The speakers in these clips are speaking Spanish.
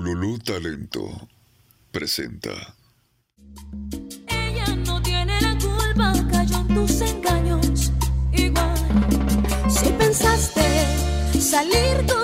Bululú Talento presenta. Ella no tiene la culpa, cayó en tus engaños. Igual, si pensaste salir con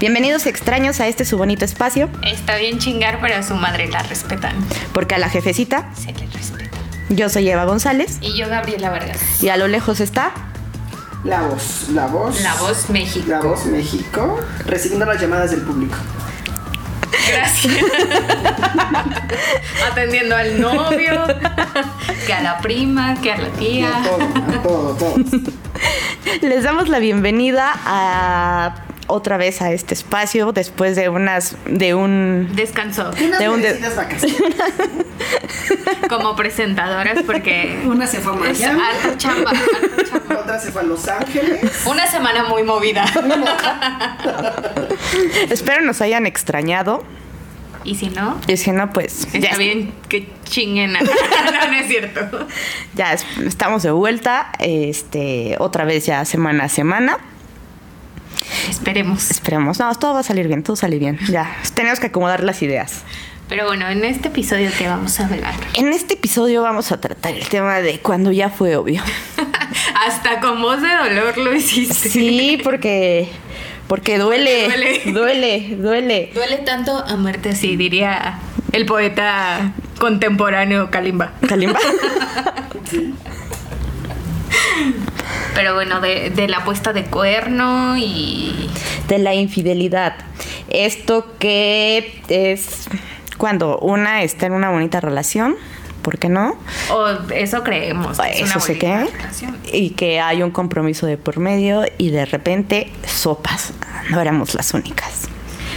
Bienvenidos extraños a este su bonito espacio, Está bien chingar, pero a su madre la respetan. porque a la jefecita, Se le respeta. yo soy Eva González, Y yo, Gabriela Vargas. y a lo lejos está, La voz, la voz. La voz México. La voz México, recibiendo las llamadas del público. Gracias. Atendiendo al novio, que a la prima, que a la A tía. todo, a todo, todo. les damos la bienvenida a otra vez a este espacio después de unas de un Descansó Unas De un de- como presentadoras porque Una se fue a Miami, chamba, chamba. otra se fue a Los Ángeles. Una semana muy movida. espero nos hayan extrañado Y si no, y si no pues ya, está bien que chinguen. No, no es cierto. ya es- estamos de vuelta este otra vez ya semana a semana Esperemos. esperemos no todo va a salir bien todo sale bien ya tenemos que acomodar las ideas Pero bueno, en este episodio que vamos a hablar. en este episodio vamos a tratar el tema de cuando ya fue obvio Hasta con voz de dolor lo hiciste. Sí, porque porque duele, Duele. duele, duele. Duele tanto amarte así, diría el poeta contemporáneo Kalimba. Kalimba. Pero bueno, de, de la puesta de cuerno y... De la infidelidad. Esto que es cuando una está en una bonita relación, ¿por qué no? O eso creemos. que es una Eso sé qué. bonita relación. Y que hay un compromiso de por medio y de repente sopas. No éramos las únicas.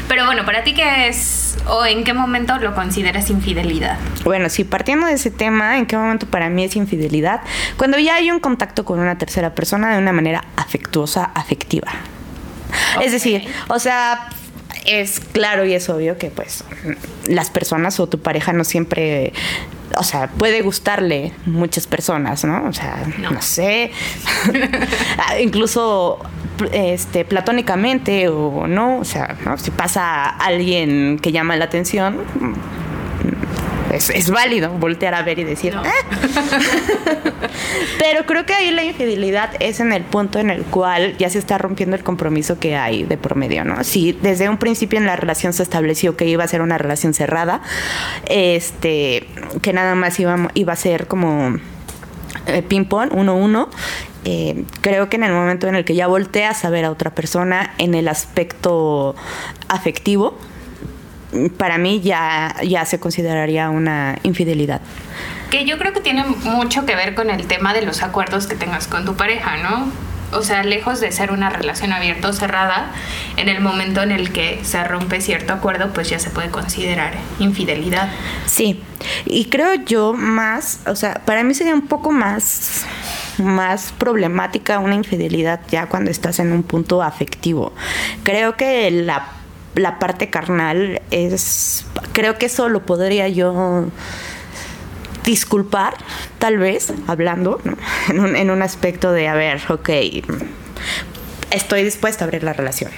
Pero bueno, ¿para ti qué es o en qué momento lo consideras infidelidad? Bueno, si partiendo de ese tema, ¿en qué momento para mí es infidelidad? Cuando ya hay un contacto con una tercera persona de una manera afectuosa, afectiva. Es decir, o sea, es claro y es obvio que pues las personas o tu pareja no siempre, o sea, puede gustarle muchas personas, ¿no? O sea, No. no, sé, incluso este platónicamente o no, o sea, ¿no? si pasa alguien que llama la atención, es, es válido voltear a ver y decir, No. "Ah". Pero creo que ahí la infidelidad es en el punto en el cual ya se está rompiendo el compromiso que hay de promedio, ¿no? Si desde un principio en la relación se estableció que iba a ser una relación cerrada, este, que nada más iba, iba a ser como eh, ping-pong, uno uno. eh, creo que en el momento en el que ya volteas a ver a otra persona en el aspecto afectivo, para mí ya, ya se consideraría una infidelidad. Que yo creo que tiene mucho que ver con el tema de los acuerdos que tengas con tu pareja, ¿no? O sea, lejos de ser una relación abierta o cerrada, en el momento en el que se rompe cierto acuerdo, pues ya se puede considerar infidelidad. Sí, y creo yo más, o sea, para mí sería un poco más, más problemática una infidelidad ya cuando estás en un punto afectivo. Creo que la, la parte carnal es, creo que eso lo podría yo disculpar, tal vez, hablando, ¿no? en, un, en un aspecto de, a ver, ok, estoy dispuesta a abrir la relación.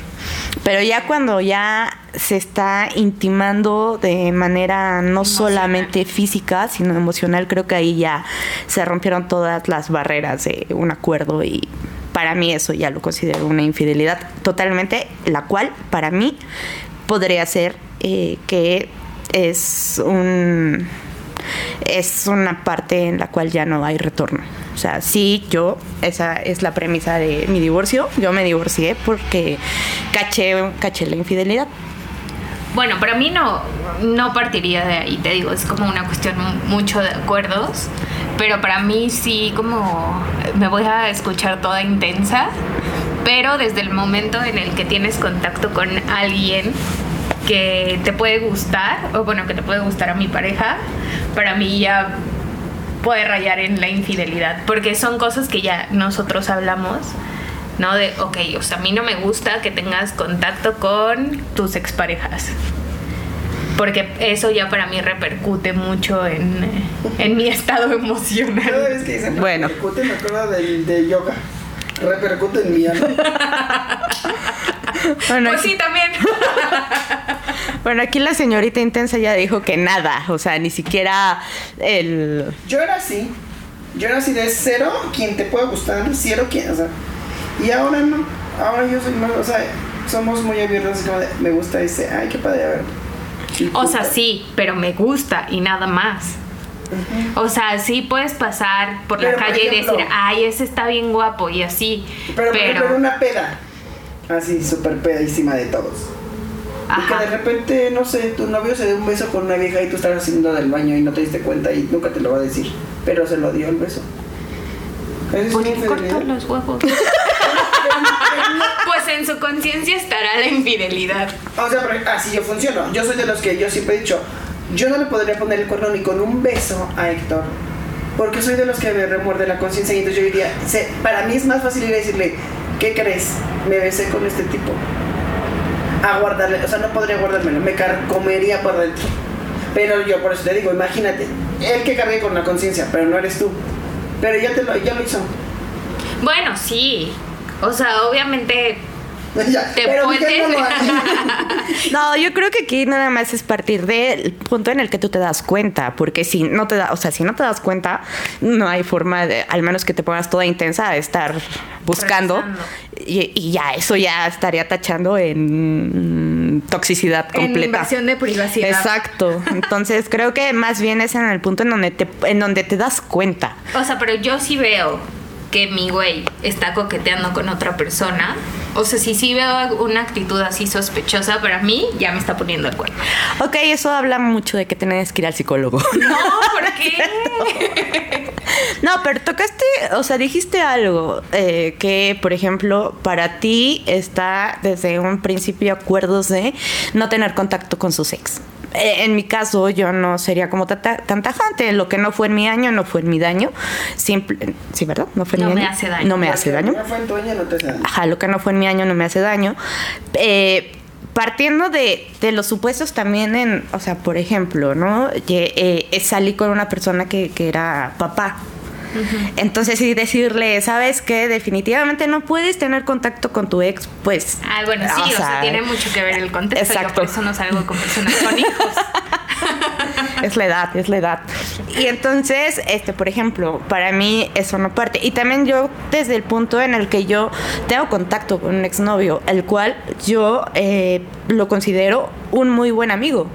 Pero ya cuando ya se está intimando de manera no Emocional. solamente física, sino emocional, creo que ahí ya se rompieron todas las barreras de un acuerdo y para mí eso ya lo considero una infidelidad totalmente, la cual para mí podría ser eh, que es un es una parte en la cual ya no hay retorno. O sea, sí, yo, esa es la premisa de mi divorcio. Yo me divorcié porque caché, caché la infidelidad. Bueno, para mí no, no partiría de ahí, te digo, es como una cuestión mucho de acuerdos, pero para mí sí como me voy a escuchar toda intensa, Pero desde el momento en el que tienes contacto con alguien que te puede gustar, o bueno, que te puede gustar a mi pareja, para mí ya puede rayar en la infidelidad, porque son cosas que ya nosotros hablamos, ¿no? De, ok, o sea, a mí no me gusta que tengas contacto con tus exparejas. Porque eso ya para mí repercute mucho en, en mi estado Cada emocional. vez que dicen Bueno. repercute, me acuerdo del de yoga. Repercute en mi alma. Bueno, Pues aquí, sí, también. bueno, aquí la señorita intensa ya dijo que nada, o sea, ni siquiera el... Yo era así. Yo era así de cero, quien te pueda gustar, cero, quien, o sea. Y ahora no. Ahora yo soy más, o sea, somos muy abiertos, como de, me gusta ese, ay, qué padre, a ver. O sea, sí, pero me gusta y nada más. O sea, sí puedes pasar por la por calle y decir, ay, ese está bien guapo y así. Pero, por Pero, una peda, así, súper pedísima de todos. Y que ajá. de repente, no sé, tu novio se dé un beso con una vieja y tú estás haciendo del baño y no te diste cuenta y nunca te lo va a decir. Pero se lo dio el beso. Le corto infidelidad. los huevos. pues en su conciencia estará la infidelidad. O sea, pero así yo funciono. Yo soy de los que yo siempre he dicho, yo no le podría poner el cuerno ni con un beso a Héctor. Porque soy de los que me remuerde la conciencia y entonces yo diría, se- para mí es más fácil ir a decirle, ¿qué crees? Me besé con este tipo. A guardarle, o sea, no podría guardármelo, me comería por dentro. Pero yo por eso te digo, imagínate, él que cargue con la conciencia, pero no eres tú. Pero ya, te lo, ya lo hizo. Bueno, sí. O sea, obviamente Ya, te pero. No, yo creo que aquí nada más es partir del punto en el que tú te das cuenta, porque si no te da, o sea, si no te das cuenta, no hay forma de, al menos que te pongas toda intensa a estar buscando y, y ya eso ya estaría tachando en toxicidad En completa. invasión de privacidad. Exacto. Entonces creo que más bien es en el punto en donde te, en donde te das cuenta. O sea, pero yo sí veo que mi güey está coqueteando con otra persona. O sea, si sí veo una actitud así sospechosa, para mí ya me está poniendo el cuerno. Ok, eso habla mucho de que tienes que ir al psicólogo. No, ¿por qué? No, pero tocaste, o sea, dijiste algo eh, que, por ejemplo, para ti está desde un principio acuerdos de no tener contacto con sus ex. Eh, en mi caso, yo no sería como tata- tan tajante. Lo que no fue en mi año, no fue en mi daño. Simple, sí, ¿verdad? No fue en No mi me año. hace daño. No me hace daño. No fue en tu año, no te hace daño. Ajá, lo que no fue en mi año no me hace daño. Eh, partiendo de, de los supuestos también en, o sea, por ejemplo, ¿no? Que, eh, salí con una persona que, que era papá. Entonces, sí decirle, ¿sabes qué? Definitivamente no puedes tener contacto con tu ex, pues. Ah, bueno, sí, o sea, tiene mucho que ver el contexto. Yo Exacto. por eso no salgo con personas con hijos. Es la edad, es la edad. Y entonces, este, por ejemplo, para mí eso no parte. Y también yo, desde el punto en el que yo tengo contacto con un exnovio, el cual yo eh, lo considero un muy buen amigo.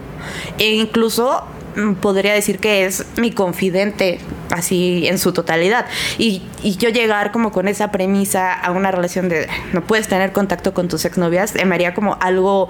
E incluso mm, podría decir que es mi confidente, así en su totalidad. Y, y yo llegar como con esa premisa a una relación de no puedes tener contacto con tus exnovias, me haría como algo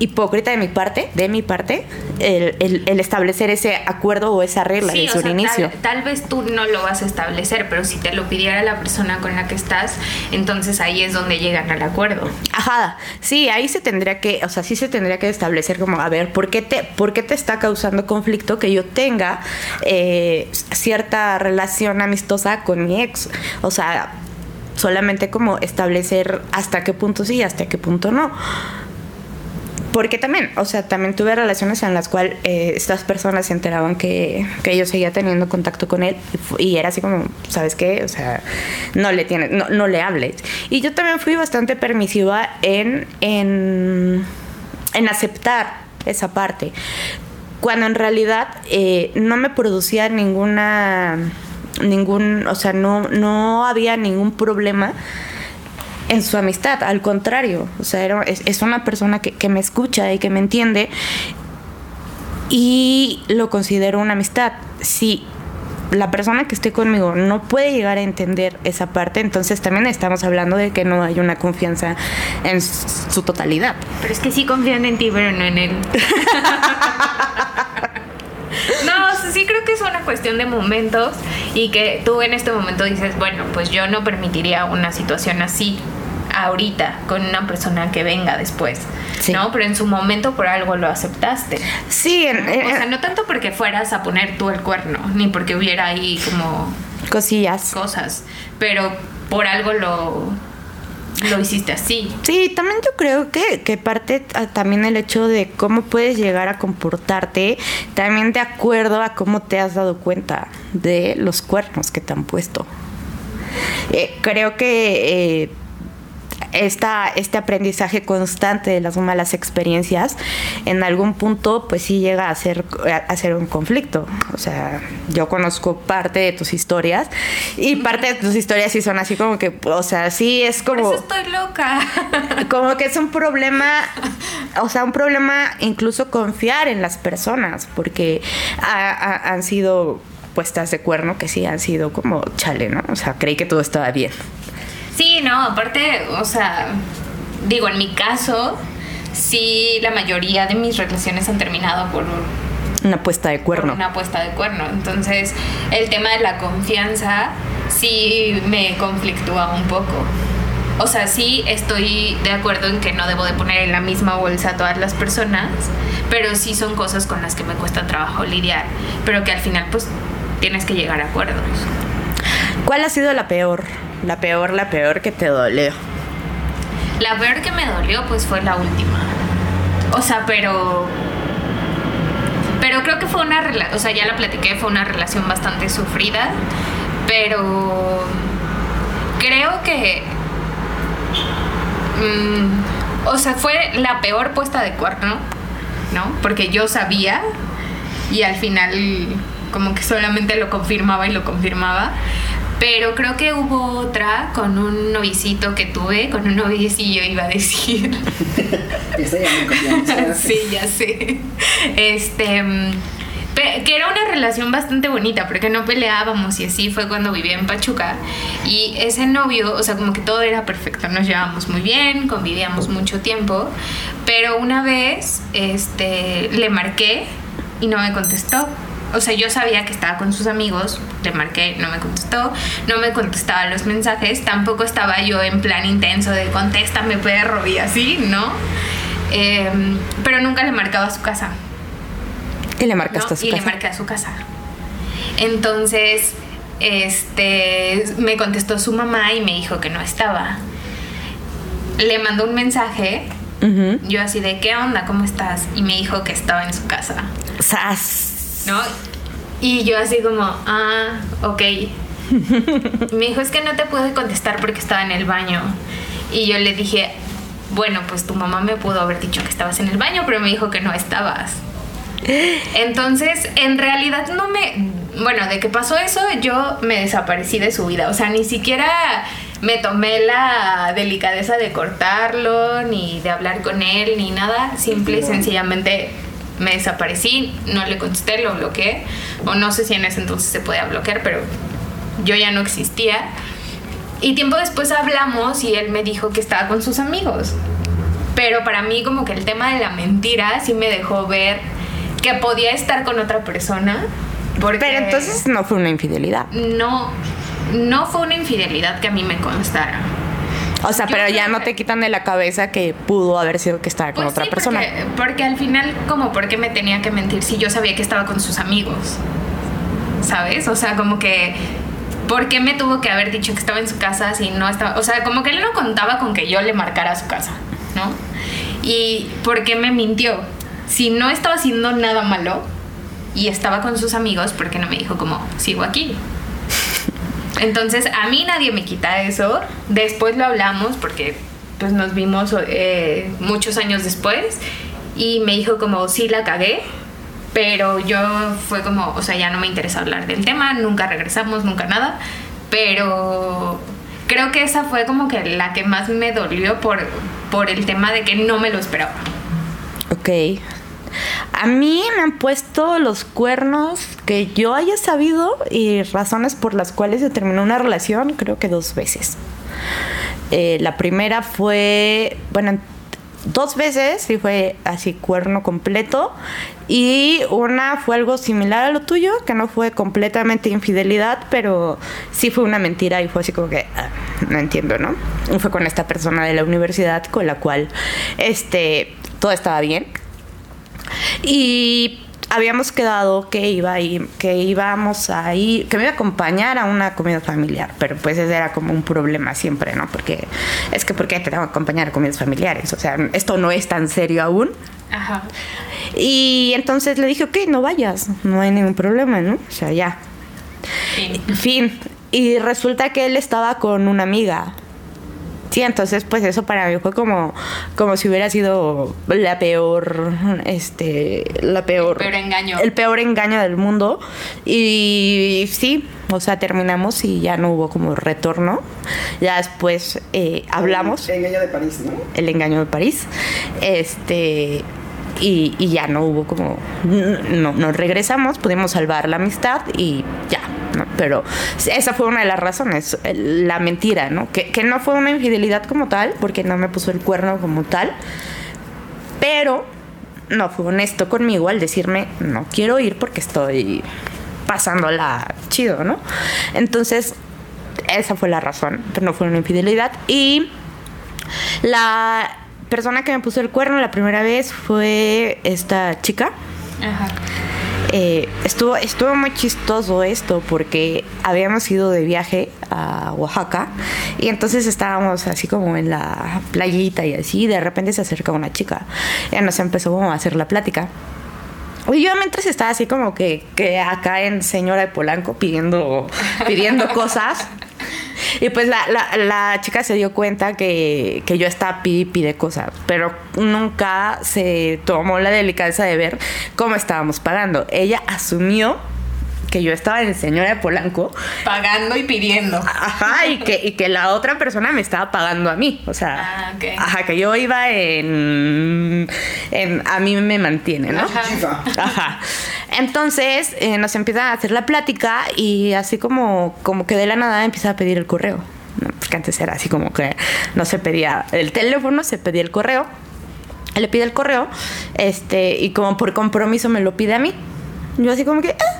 hipócrita de mi parte, de mi parte, el, el- el establecer ese acuerdo o esa regla Sí, desde o sea, un inicio. Tal, tal vez tú no lo vas a establecer, pero si te lo pidiera la persona con la que estás, entonces ahí es donde llegan al acuerdo. Ajá, sí, ahí se tendría que, o sea, sí se tendría que establecer como, a ver, ¿por qué te, por qué te está causando conflicto que yo tenga eh, cierta relación amistosa con mi ex? O sea, solamente como establecer hasta qué punto sí y hasta qué punto no. Porque también, o sea, también tuve relaciones en las cuales eh, estas personas se enteraban que, que yo seguía teniendo contacto con él y, era así como, ¿sabes qué? O sea, no le tienes, no, no le hables. Y yo también fui bastante permisiva en, en, en aceptar esa parte. Cuando en realidad eh, no me producía ninguna, ningún, o sea, no, no había ningún problema en su amistad, al contrario, o sea, era- es, es una persona que, que me escucha y que me entiende y lo considero una amistad. Si la persona que esté conmigo no puede llegar a entender esa parte, entonces también estamos hablando de que no hay una confianza en su totalidad. Pero es que sí confían en ti, pero no en él. No, sí creo que es una cuestión de momentos y que tú en este momento dices, bueno, pues yo no permitiría una situación así ahorita con una persona que venga después, Sí. ¿no? Pero en su momento por algo lo aceptaste. Sí, o sea, no tanto porque fueras a poner tú el cuerno, ni porque hubiera ahí como cosillas. cosas, pero por algo lo, lo hiciste así. Sí, también yo creo que, que parte también el hecho de cómo puedes llegar a comportarte, también de acuerdo a cómo te has dado cuenta de los cuernos que te han puesto. Eh, creo que eh, esta, este aprendizaje constante de las malas experiencias, en algún punto, pues sí llega a ser, a ser un conflicto. O sea, yo conozco parte de tus historias y parte de tus historias sí son así como que, o sea, sí es Por como eso estoy loca. como que es un problema, o sea, un problema incluso confiar en las personas, porque ha- ha- han sido puestas de cuerno que sí han sido como chale, ¿no? O sea, creí que todo estaba bien. Sí, no, aparte, o sea, digo, en mi caso, sí, la mayoría de mis relaciones han terminado por, Una puesta de cuerno. una puesta de cuerno. Entonces, el tema de la confianza sí me conflictúa un poco. O sea, sí estoy de acuerdo en que no debo de poner en la misma bolsa a todas las personas, pero sí son cosas con las que me cuesta trabajo lidiar, pero que al final pues tienes que llegar a acuerdos. ¿Cuál ha sido la peor? La peor, la peor que te dolió. La peor que me dolió pues fue la última. O sea, pero pero creo que fue una relación, o sea, ya la platiqué, fue una relación bastante sufrida, pero creo que mm, o sea, fue la peor puesta de cuerno, ¿no? Porque yo sabía y al final como que solamente lo confirmaba y lo confirmaba. Pero creo que hubo otra con un novicito que tuve, con un noviecillo iba a decir. Ya sí, ya sé. Este. mm, Que era una relación bastante bonita porque no peleábamos y así fue cuando vivía en Pachuca. Y ese novio, o sea, como que todo era perfecto, nos llevábamos muy bien, convivíamos mucho tiempo. Pero una vez, este, le marqué y no me contestó. O sea, yo sabía que estaba con sus amigos, le marqué, no me contestó, no me contestaba los mensajes, tampoco estaba yo en plan intenso de contéstame perro y así, ¿no? Em, pero nunca le marcaba a su casa. Y le ¿no? marcaste a su y le casa. marqué a su casa. Entonces, este, me contestó su mamá y me dijo que no estaba. Le mandó un mensaje, yo así de, ¿qué onda? ¿Cómo estás? Y me dijo que estaba en su casa. Sas. ¿No? Y yo así como, ah, ok. Me dijo, es que no te pude contestar porque estaba en el baño. Y yo le dije, bueno, pues tu mamá me pudo haber dicho que estabas en el baño, pero me dijo que no estabas. Entonces, en realidad no me... Bueno, de que pasó eso, yo me desaparecí de su vida. O sea, ni siquiera me tomé la delicadeza de cortarlo, ni de hablar con él, ni nada. Simple y sencillamente me desaparecí, no le contesté, lo bloqueé. O no sé si en ese entonces se podía bloquear, pero yo ya no existía. Y tiempo después hablamos y él me dijo que estaba con sus amigos. Pero para mí como que el tema de la mentira sí me dejó ver que podía estar con otra persona. Porque Pero entonces no fue una infidelidad. no, no fue una infidelidad que a mí me constara. O sea, Yo pero ya no que- te quitan de la cabeza que pudo haber sido que estaba con Pues otra sí, persona. Porque, porque al final, como, ¿por qué me tenía que mentir si yo sabía que estaba con sus amigos? ¿Sabes? O sea, como que, ¿por qué me tuvo que haber dicho que estaba en su casa si no estaba? O sea, como que él no contaba con que yo le marcara a su casa, ¿no? ¿Y por qué me mintió? Si no estaba haciendo nada malo y estaba con sus amigos, ¿por qué no me dijo como, sigo aquí? Entonces, a mí nadie me quita eso. Después lo hablamos porque pues nos vimos eh, muchos años después y me dijo como, sí la cagué, pero yo fue como, o sea, ya no me interesa hablar del tema, nunca regresamos, nunca nada, pero creo que esa fue como que la que más me dolió por, por el tema de que no me lo esperaba. Ok. A mí me han puesto los cuernos que yo haya sabido y razones por las cuales se terminó una relación, creo que dos veces. Eh, la primera fue, bueno, dos veces y fue así cuerno completo. Y una fue algo similar a lo tuyo, que no fue completamente infidelidad, pero sí fue una mentira y fue así como que... ah, no entiendo, ¿no? Y fue con esta persona de la universidad con la cual, este, todo estaba bien. Y habíamos quedado que iba a ir, que íbamos a ir, que me iba a acompañar a una comida familiar, pero pues ese era como un problema siempre, ¿no? Porque es que ¿por qué te tengo que acompañar a comidas familiares? O sea, esto no es tan serio aún. Ajá. Y entonces le dije, ok, no vayas, no hay ningún problema, ¿no? O sea, ya. Fin. Fin. Y resulta que él estaba con una amiga. Sí, entonces pues eso para mí fue como, como si hubiera sido la peor, este, la peor... El peor engaño. El peor engaño del mundo. Y sí, o sea, terminamos y ya no hubo como retorno. Ya después eh, hablamos El engaño de París, ¿no? el engaño de París. Este. Y, y ya no hubo como. No, nos regresamos, pudimos salvar la amistad y ya. ¿No? Pero esa fue una de las razones, la mentira, ¿no? Que, que no fue una infidelidad como tal, porque no me puso el cuerno como tal, pero no fue honesto conmigo al decirme, no quiero ir porque estoy pasándola chido, ¿no? Entonces, esa fue la razón, pero no fue una infidelidad. Y la persona que me puso el cuerno la primera vez fue esta chica. Ajá. Eh, estuvo, estuvo muy chistoso esto porque habíamos ido de viaje a Oaxaca y entonces estábamos así como en la playita y así, y de repente se acerca una chica. Ya nos empezó como a hacer la plática. Y yo mientras estaba así como que, que acá en Señora de Polanco pidiendo, pidiendo cosas. Y pues la, la, chica se dio cuenta que, que yo estaba pide pide cosas, pero nunca se tomó la delicadeza de ver cómo estábamos pagando. Ella asumió que yo estaba en Señora de Polanco Pagando y pidiendo. Ajá, y que, y que la otra persona me estaba pagando a mí. O sea, Ah, ajá, que yo iba en, en- A mí me mantiene, ¿no? Ajá. Ajá. Entonces eh, nos empiezan a hacer la plática y así como, como que de la nada empieza a pedir el correo. ¿no? Porque antes era así como que no se pedía el teléfono, se pedía el correo. Él le pide el correo este, y como por compromiso me lo pide a mí. Yo así como que... "Ah".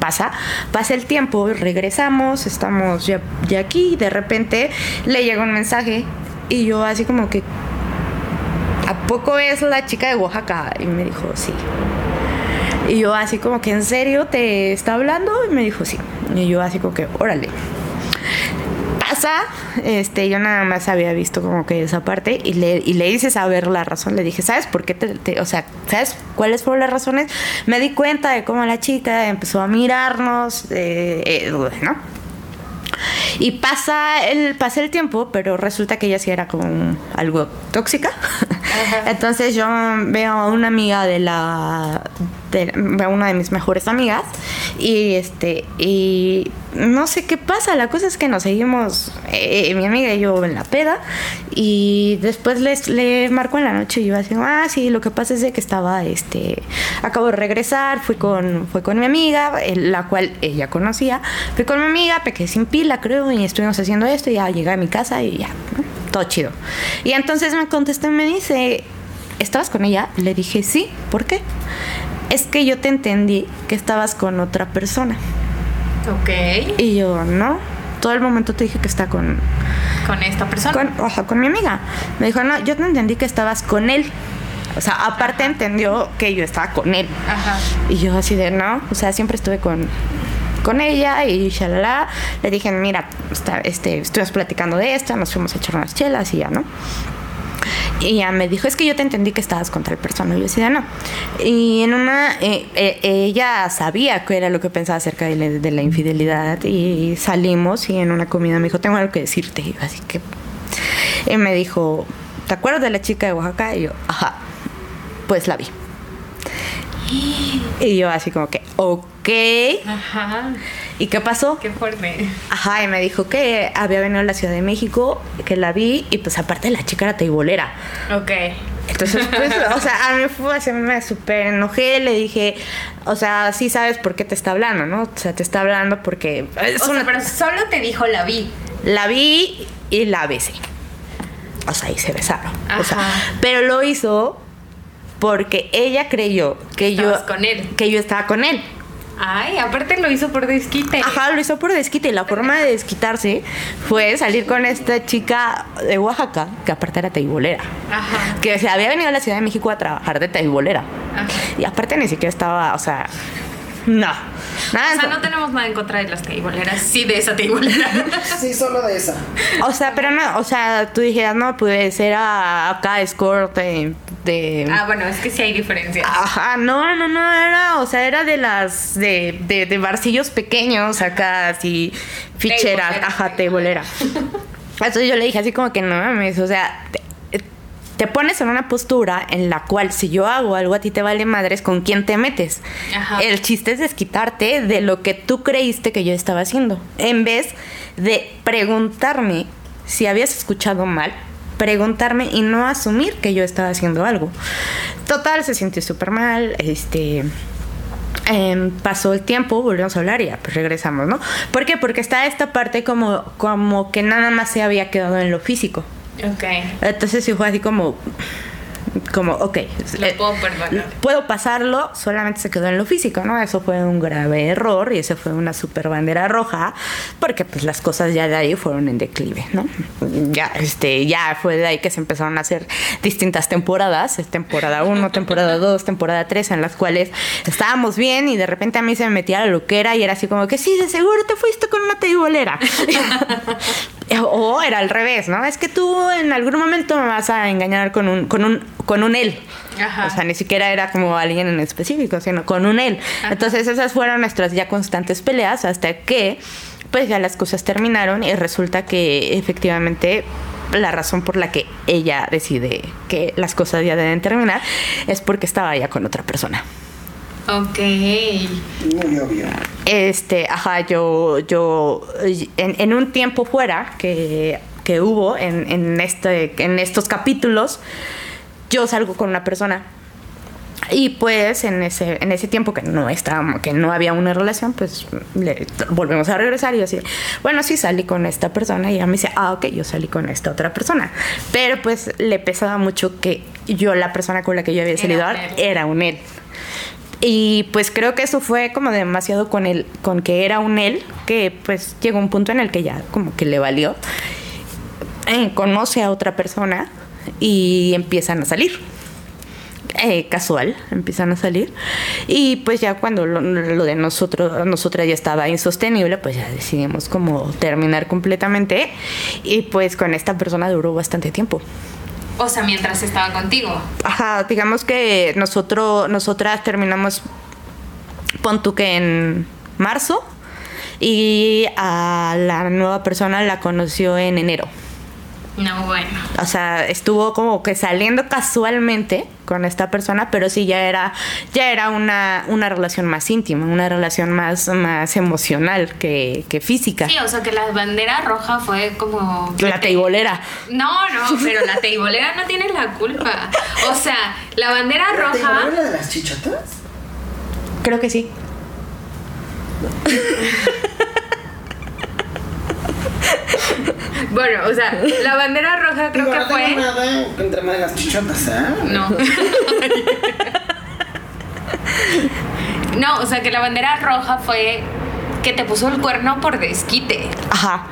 Pasa, pasa el tiempo, regresamos, estamos ya, aquí, de repente le llega un mensaje y yo así como que, ¿a poco es la chica de Oaxaca? Y me dijo, sí. Y yo así como que, ¿en serio te está hablando? Y me dijo, sí. Y yo así como que, órale. Pasa, este, yo nada más había visto como que esa parte y le, y le hice saber la razón. Le dije, ¿sabes por qué te, o sea, ¿sabes cuáles fueron las razones? Me di cuenta de cómo la chica empezó a mirarnos, eh, eh, ¿no? Y pasa el, pasa el tiempo, pero resulta que ella sí era como algo tóxica. Entonces yo veo a una amiga de la. de- una de mis mejores amigas. Y este. Y no sé qué pasa. La cosa es que nos seguimos. eh, mi amiga y yo en la peda. Y después les, le marco en la noche y yo así, ah, sí, lo que pasa es de que estaba, este, acabo de regresar, fui con, fui con mi amiga, la cual ella conocía, fui con mi amiga, me quedé sin pila, creo, y estuvimos haciendo esto, y ya llegué a mi casa y ya, ¿no? Todo chido. Y entonces me contesta y me dice, ¿estabas con ella? Le dije, sí, ¿por qué? Es que yo te entendí que estabas con otra persona. Ok. Y yo, no, todo el momento te dije que está con, Con esta persona. con, ojo, con mi amiga. Me dijo, no, yo te entendí que estabas con él. O sea, aparte entendió que yo estaba con él. Ajá. Y yo así de, no, o sea, siempre estuve con, con ella y shalala. Le dije, mira, está, este, estuvimos platicando de esto, nos fuimos a echar unas chelas y ya, ¿no? Y ella me dijo, es que yo te entendí que estabas contra el persona. Y yo decía, no. Y en una, eh, eh, ella sabía qué era lo que pensaba acerca de la, de la infidelidad. Y salimos y en una comida me dijo, tengo algo que decirte. Así que... Y me dijo, ¿te acuerdas de la chica de Oaxaca? Y yo, ajá, pues la vi. Y yo así como que, ok. Ajá. ¿Y qué pasó? Qué fuerte. Ajá, y me dijo que había venido a la Ciudad de México, que la vi, y pues aparte la chica era teibolera. Ok. Entonces, pues, o sea, a mí fue así, me súper enojé, le dije, o sea, sí sabes por qué te está hablando, ¿no? O sea, te está hablando porque es O sea, pero solo te dijo la vi. la vi y la besé. O sea, y se besaron. O sea, pero lo hizo porque ella creyó que yo Estabas con él. que yo estaba con él. Ay, aparte lo hizo por desquite. Ajá, lo hizo por desquite y la forma de desquitarse fue salir con esta chica de Oaxaca, que aparte era teibolera. Ajá. Que se había venido a la Ciudad de México a trabajar de teibolera. Ajá. Y aparte ni siquiera estaba, o sea, no. Nada, O sea, no tenemos nada en contra de las teiboleras, sí de esa teibolera. Sí, solo de esa. O sea, pero no, o sea, tú dijeras, no, pues era acá escort de... de- ah, bueno, es que sí hay diferencias. Ajá, no, no, no, era, o sea, era de las, de, de, de barcillos pequeños acá, así, ficheras, Teibolera. ajá, teibolera. Entonces yo le dije así como que no mames, o sea, te, pones en una postura en la cual si yo hago algo a ti te vale madres, ¿con quién te metes? Ajá. El chiste es desquitarte de lo que tú creíste que yo estaba haciendo, en vez de preguntarme si habías escuchado mal, preguntarme y no asumir que yo estaba haciendo algo. Total, se sintió súper mal, este... em, pasó el tiempo, volvimos a hablar y ya, pues regresamos, ¿no? ¿Por qué? Porque está esta parte como, como que nada más se había quedado en lo físico. Ok. Entonces sí fue así como, como, ok. Lo eh, puedo perdonar. Puedo pasarlo, solamente se quedó en lo físico, ¿no? Eso fue un grave error y eso fue una super bandera roja, porque pues las cosas ya de ahí fueron en declive, ¿no? Ya, este, ya fue de ahí que se empezaron a hacer distintas temporadas, temporada 1, temporada 2, temporada 3, en las cuales estábamos bien y de repente a mí se me metía la loquera y era así como que sí, de seguro te fuiste con una teibolera. o era al revés, ¿no? Es que tú en algún momento me vas a engañar con un, con un, con un él. Ajá. O sea, ni siquiera era como alguien en específico, sino con un él. Ajá. Entonces esas fueron nuestras ya constantes peleas hasta que pues ya las cosas terminaron y resulta que efectivamente la razón por la que ella decide que las cosas ya deben terminar es porque estaba ya con otra persona. Ok. Muy obvio. Este, ajá, yo, yo, en, en un tiempo fuera que, que hubo en, en, este, en estos capítulos, yo salgo con una persona. Y pues en ese, en ese tiempo que no estábamos, que no había una relación, pues le- volvemos a regresar y yo así, bueno, sí salí con esta persona y ella me dice, ah, ok, yo salí con esta otra persona. Pero pues le pesaba mucho que yo, la persona con la que yo había Era salido, un él. era un él. Y pues creo que eso fue como demasiado con él, con que era un él, que pues llegó un punto en el que ya como que le valió. Eh, conoce a otra persona y empiezan a salir. Eh, casual, empiezan a salir. Y pues ya cuando lo, lo de nosotros, nosotras ya estaba insostenible, pues ya decidimos como terminar completamente. Y pues con esta persona duró bastante tiempo. O sea, mientras estaba contigo. Ajá, digamos que nosotros, nosotras terminamos, pon tú que en marzo, y a la nueva persona la conoció en enero. No, bueno. O sea, estuvo como que saliendo casualmente con esta persona, pero sí ya era, ya era una, una relación más íntima, una relación más, más emocional que, que física. Sí, o sea que la bandera roja fue como... La teibolera. No, no, pero la teibolera no tiene la culpa. O sea, la bandera ¿Te roja... la de las chichotas? Creo que sí. Bueno, o sea, la bandera roja creo Digo, que no tengo fue... nada contra de las chichotas, ¿eh? No. No, o sea que la bandera roja fue que te puso el cuerno por desquite. Ajá.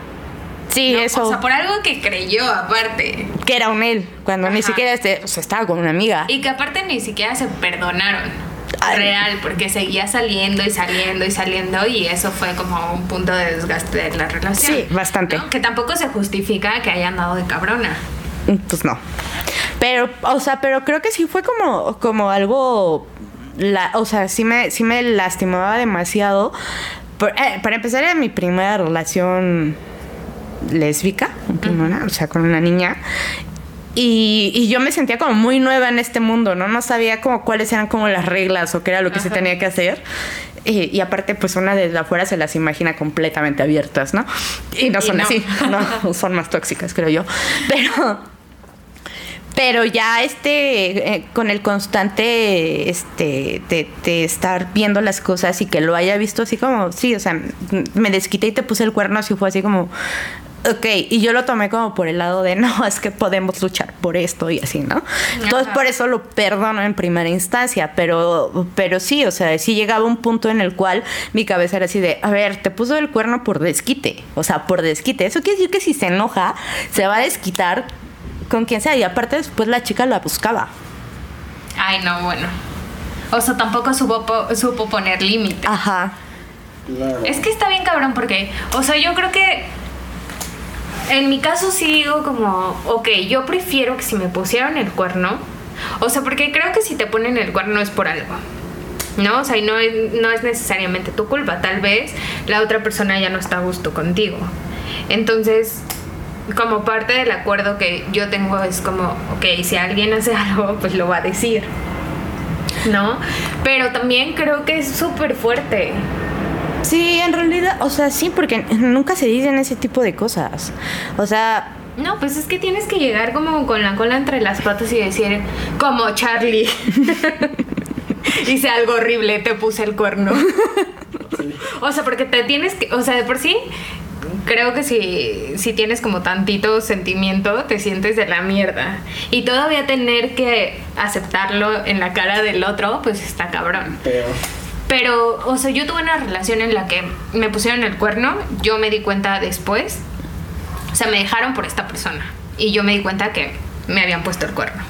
Sí, ¿no? eso. O sea, por algo que creyó aparte. que era un él, cuando ni siquiera este, o sea, estaba con una amiga. Y que aparte ni siquiera se perdonaron. Real, porque seguía saliendo y saliendo y saliendo y eso fue como un punto de desgaste de la relación. Sí, bastante. ¿no? Que tampoco se justifica que haya andado de cabrona. Pues no. Pero, o sea, pero creo que sí fue como, como algo. La, o sea, sí me, sí me lastimaba demasiado. Por- eh, para empezar, era mi primera relación lésbica, una- o sea, con una niña. Y, y yo me sentía como muy nueva en este mundo, ¿no? No sabía como cuáles eran como las reglas o qué era lo que se tenía que hacer. Y, y aparte, pues una desde afuera se las imagina completamente abiertas, ¿no? Y no Y son no. así, no, son más tóxicas, creo yo. Pero, pero ya este, eh, con el constante, este, de, de estar viendo las cosas y que lo haya visto así como, sí, o sea, me desquité y te puse el cuerno, así fue así como, Ok, y yo lo tomé como por el lado de no, es que podemos luchar por esto y así, ¿no? Entonces Ajá. por eso lo perdono en primera instancia, pero, pero sí, o sea, sí llegaba un punto en el cual mi cabeza era así de, a ver, te puso el cuerno por desquite, o sea, por desquite. Eso quiere decir que si se enoja, se va a desquitar con quien sea, y aparte después la chica la buscaba. Ay, no, bueno. O sea, tampoco supo, po- supo poner límite. Ajá. Claro. Es que está bien cabrón porque, o sea, yo creo que en mi caso sí digo como, ok, yo prefiero que si me pusieron el cuerno, o sea, porque creo que si te ponen el cuerno es por algo. ¿No? O sea, y no es, no es necesariamente tu culpa. Tal vez la otra persona ya no está a gusto contigo. Entonces, como parte del acuerdo que yo tengo es como, ok, si alguien hace algo, pues lo va a decir. ¿No? Pero también creo que es súper fuerte. Sí, en realidad, o sea, sí, porque nunca se dicen ese tipo de cosas. O sea, No, pues es que tienes que llegar como con la cola entre las patas y decir, como Charlie. Hice algo horrible, te puse el cuerno. O sea, porque te tienes que, o sea, de por sí, creo que si, si tienes como tantito sentimiento, te sientes de la mierda. Y todavía tener que aceptarlo en la cara del otro, pues está cabrón. Pero. Pero, o sea, yo tuve una relación en la que me pusieron el cuerno, yo me di cuenta después, o sea, me dejaron por esta persona y yo me di cuenta que me habían puesto el cuerno,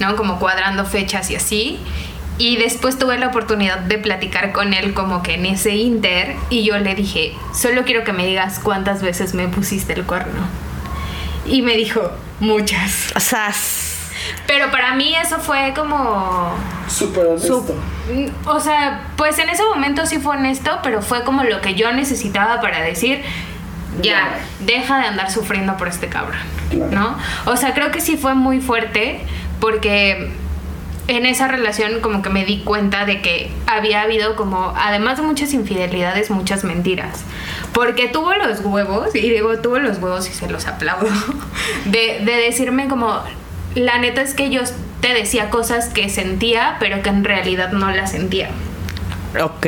¿no? Como cuadrando fechas y así. Y después tuve la oportunidad de platicar con él como que en ese inter y yo le dije, solo quiero que me digas cuántas veces me pusiste el cuerno. Y me dijo, muchas. o sea, Pero para mí eso fue como... Súper honesto. Su- o sea, pues en ese momento sí fue honesto, pero fue como lo que yo necesitaba para decir, ya, deja de andar sufriendo por este cabrón, Claro. ¿no? O sea, creo que sí fue muy fuerte porque en esa relación como que me di cuenta de que había habido como, además de muchas infidelidades, muchas mentiras. Porque tuvo los huevos, y digo tuvo los huevos y se los aplaudo, de, de decirme como, la neta es que yo te decía cosas que sentía, pero que en realidad no las sentía. ok.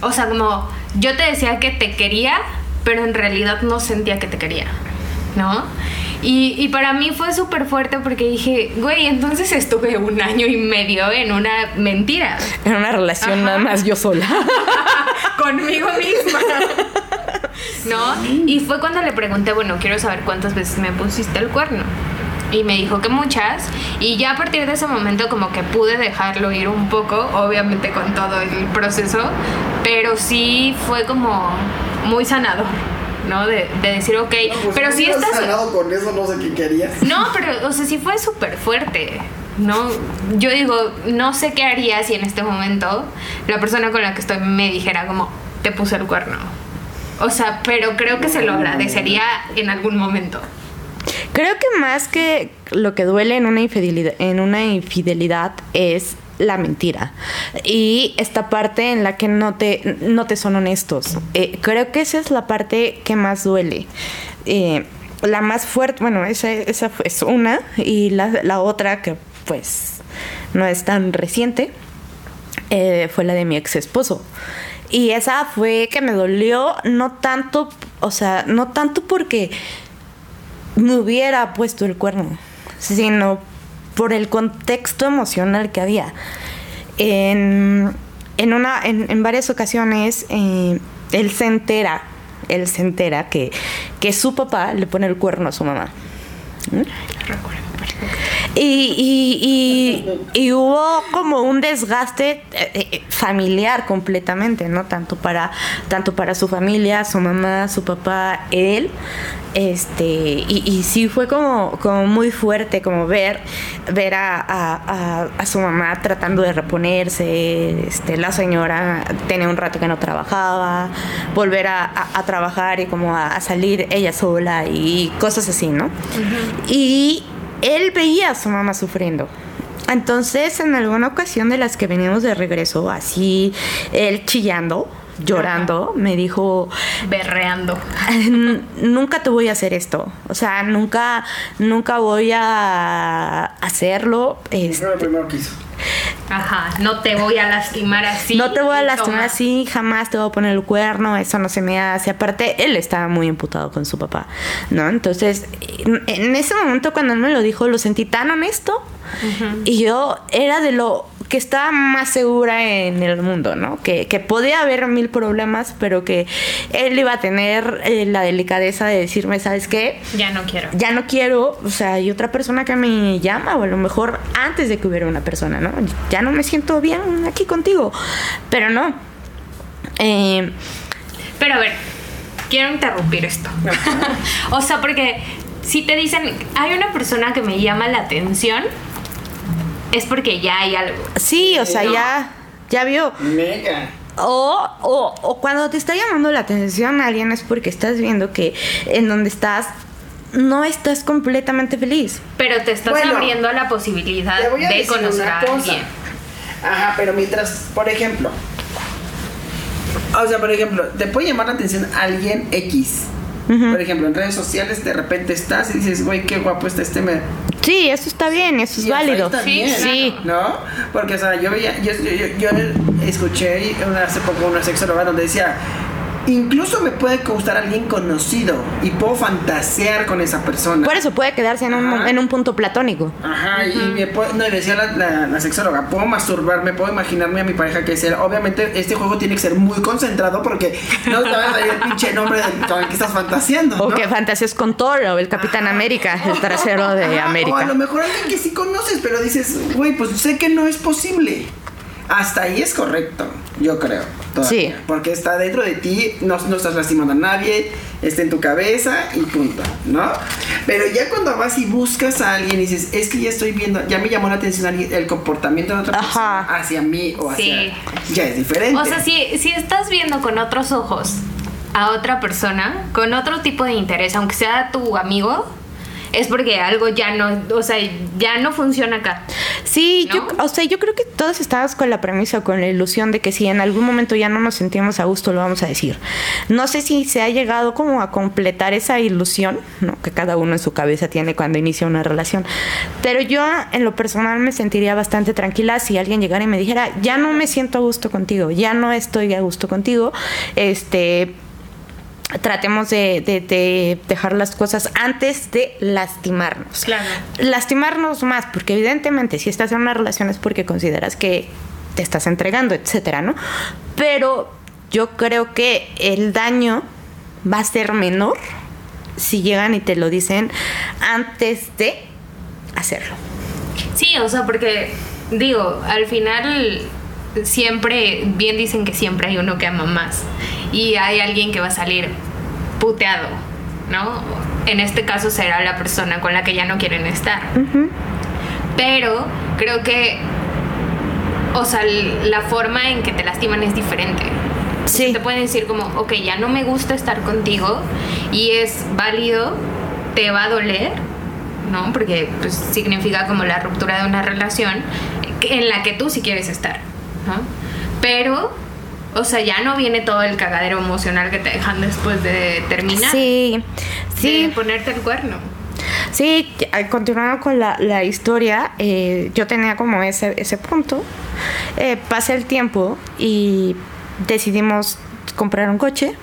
O sea, como yo te decía que te quería, pero en realidad no sentía que te quería, ¿no? Y, y para mí fue súper fuerte porque dije, güey, entonces estuve un año y medio en una mentira En una relación Ajá. nada más yo sola. conmigo misma. ¿No? Y fue cuando le pregunté, bueno, quiero saber cuántas veces me pusiste el cuerno. Y me dijo que muchas. Y ya a partir de ese momento como que pude dejarlo ir un poco, obviamente con todo el proceso. Pero sí fue como muy sanador, ¿no? De, de decir, ok, No, pues, pero si estás... ganado con eso, no sé qué querías. No, pero, o sea, sí fue súper fuerte. No, yo digo, no sé qué haría si en este momento la persona con la que estoy me dijera como, te puse el cuerno. O sea, pero creo que se lo agradecería en algún momento. Creo que más que lo que duele en una infidelidad, en una infidelidad es la mentira y esta parte en la que no te no te son honestos Eh, creo que esa es la parte que más duele Eh, la más fuerte bueno esa, esa es una y la, la otra que pues no es tan reciente eh, fue la de mi ex esposo. Y esa fue que me dolió, no tanto, o sea, no tanto porque me hubiera puesto el cuerno, sino por el contexto emocional que había. En, en, una, en, en varias ocasiones, eh, él se entera, él se entera que, que su papá le pone el cuerno a su mamá. Y, y, y, y hubo como un desgaste eh, eh, familiar completamente, ¿no? Tanto para, tanto para su familia, su mamá, su papá, él. Este, y, sí fue como, como muy fuerte, como ver, ver a, a- a- a su mamá tratando de reponerse, este, la señora tenía un rato que no trabajaba, volver a, trabajar y como a, a salir ella sola y cosas así, ¿no? Y él veía a su mamá sufriendo. Entonces, en alguna ocasión de las que veníamos de regreso, así, él chillando, llorando, me dijo, Berreando. "N- nunca te voy a hacer esto. O sea, nunca, nunca voy a hacerlo. Fue este, lo primero que hizo. Ajá, no te voy a lastimar así. no te voy a lastimar toma. así, jamás te voy a poner el cuerno, eso no se me hace. Aparte, él estaba muy emputado con su papá, ¿no? Entonces, en en ese momento cuando él me lo dijo, lo sentí tan honesto y yo era de lo que estaba más segura en el mundo, ¿no? Que, que podía haber mil problemas, pero que él iba a tener eh, la delicadeza de decirme, ¿sabes qué? Ya no quiero. ya no quiero, o sea, hay otra persona que me llama, o a lo mejor antes de que hubiera una persona, ¿no? Ya no me siento bien aquí contigo, pero no. Eh, Pero a ver, quiero interrumpir esto. o sea, porque si te dicen, hay una persona que me llama la atención, es porque ya hay algo. sí, o sea, No. ya, ya vio. Mega. O, o, o cuando te está llamando la atención alguien es porque estás viendo que en donde estás no estás completamente feliz. Pero te estás Bueno, abriendo a la posibilidad Te voy a de decir conocer una a cosa. alguien. Ajá, pero mientras, por ejemplo, o sea, por ejemplo, te puede llamar la atención alguien X. Por ejemplo, en redes sociales de repente estás y dices, güey, qué guapo está este me. Sí, eso está bien, eso es Y válido. está Sí, bien, sí. ¿No? Porque, o sea, yo veía, yo, yo, yo escuché una- hace poco una sexóloga donde decía, incluso me puede gustar alguien conocido y puedo fantasear con esa persona. Por eso puede quedarse en un, en un punto platónico. Ajá, y me puedo- no, decía la, la- la sexóloga, puedo masturbarme, puedo imaginarme a mi pareja que sea. Obviamente, este juego tiene que ser muy concentrado porque no te va a salir el pinche nombre del- con el que estás fantaseando. O que fantaseas con Thor o el Capitán América, el trasero de Ajá, O a América. lo mejor alguien que sí conoces, pero dices, güey, pues sé que no es posible. Hasta ahí es correcto, yo creo. todavía. Sí. Porque está dentro de ti, no, no estás lastimando a nadie, está en tu cabeza y punto, ¿no? Pero ya cuando vas y buscas a alguien y dices, es que ya estoy viendo, ya me llamó la atención alguien- el comportamiento de otra persona hacia mí o hacia. Sí. Ya es diferente. O sea, si, si estás viendo con otros ojos a otra persona, con otro tipo de interés, aunque sea tu amigo, es porque algo ya no, o sea, ya no funciona acá. Sí, yo, o sea, yo creo que todos estábamos con la premisa, con la ilusión de que si en algún momento ya no nos sentimos a gusto, lo vamos a decir. No sé si se ha llegado como a completar esa ilusión, ¿no? Que cada uno en su cabeza tiene cuando inicia una relación. Pero yo, en lo personal, me sentiría bastante tranquila si alguien llegara y me dijera, ya no me siento a gusto contigo, ya no estoy a gusto contigo, este tratemos de, de- de dejar las cosas antes de lastimarnos. Claro. Lastimarnos más, porque evidentemente si estás en una relación es porque consideras que te estás entregando, etcétera, ¿no? Pero yo creo que el daño va a ser menor si llegan y te lo dicen antes de hacerlo. Sí, o sea, porque digo, al final siempre, bien dicen que siempre hay uno que ama más y hay alguien que va a salir puteado, ¿no? En este caso será la persona con la que ya no quieren estar. Pero creo que, o sea, la forma en que te lastiman es diferente. Sí. Te pueden decir como, ok, ya no me gusta estar contigo y es válido, te va a doler, ¿no? Porque pues, significa como la ruptura de una relación en la que tú sí quieres estar, ¿no? Pero, o sea, ya no viene todo el cagadero emocional que te dejan después de terminar. Sí, De sí. ponerte el cuerno. Sí, eh, continuando con la, la historia, eh, yo tenía como ese, ese punto. Eh, pasa el tiempo y decidimos comprar un coche.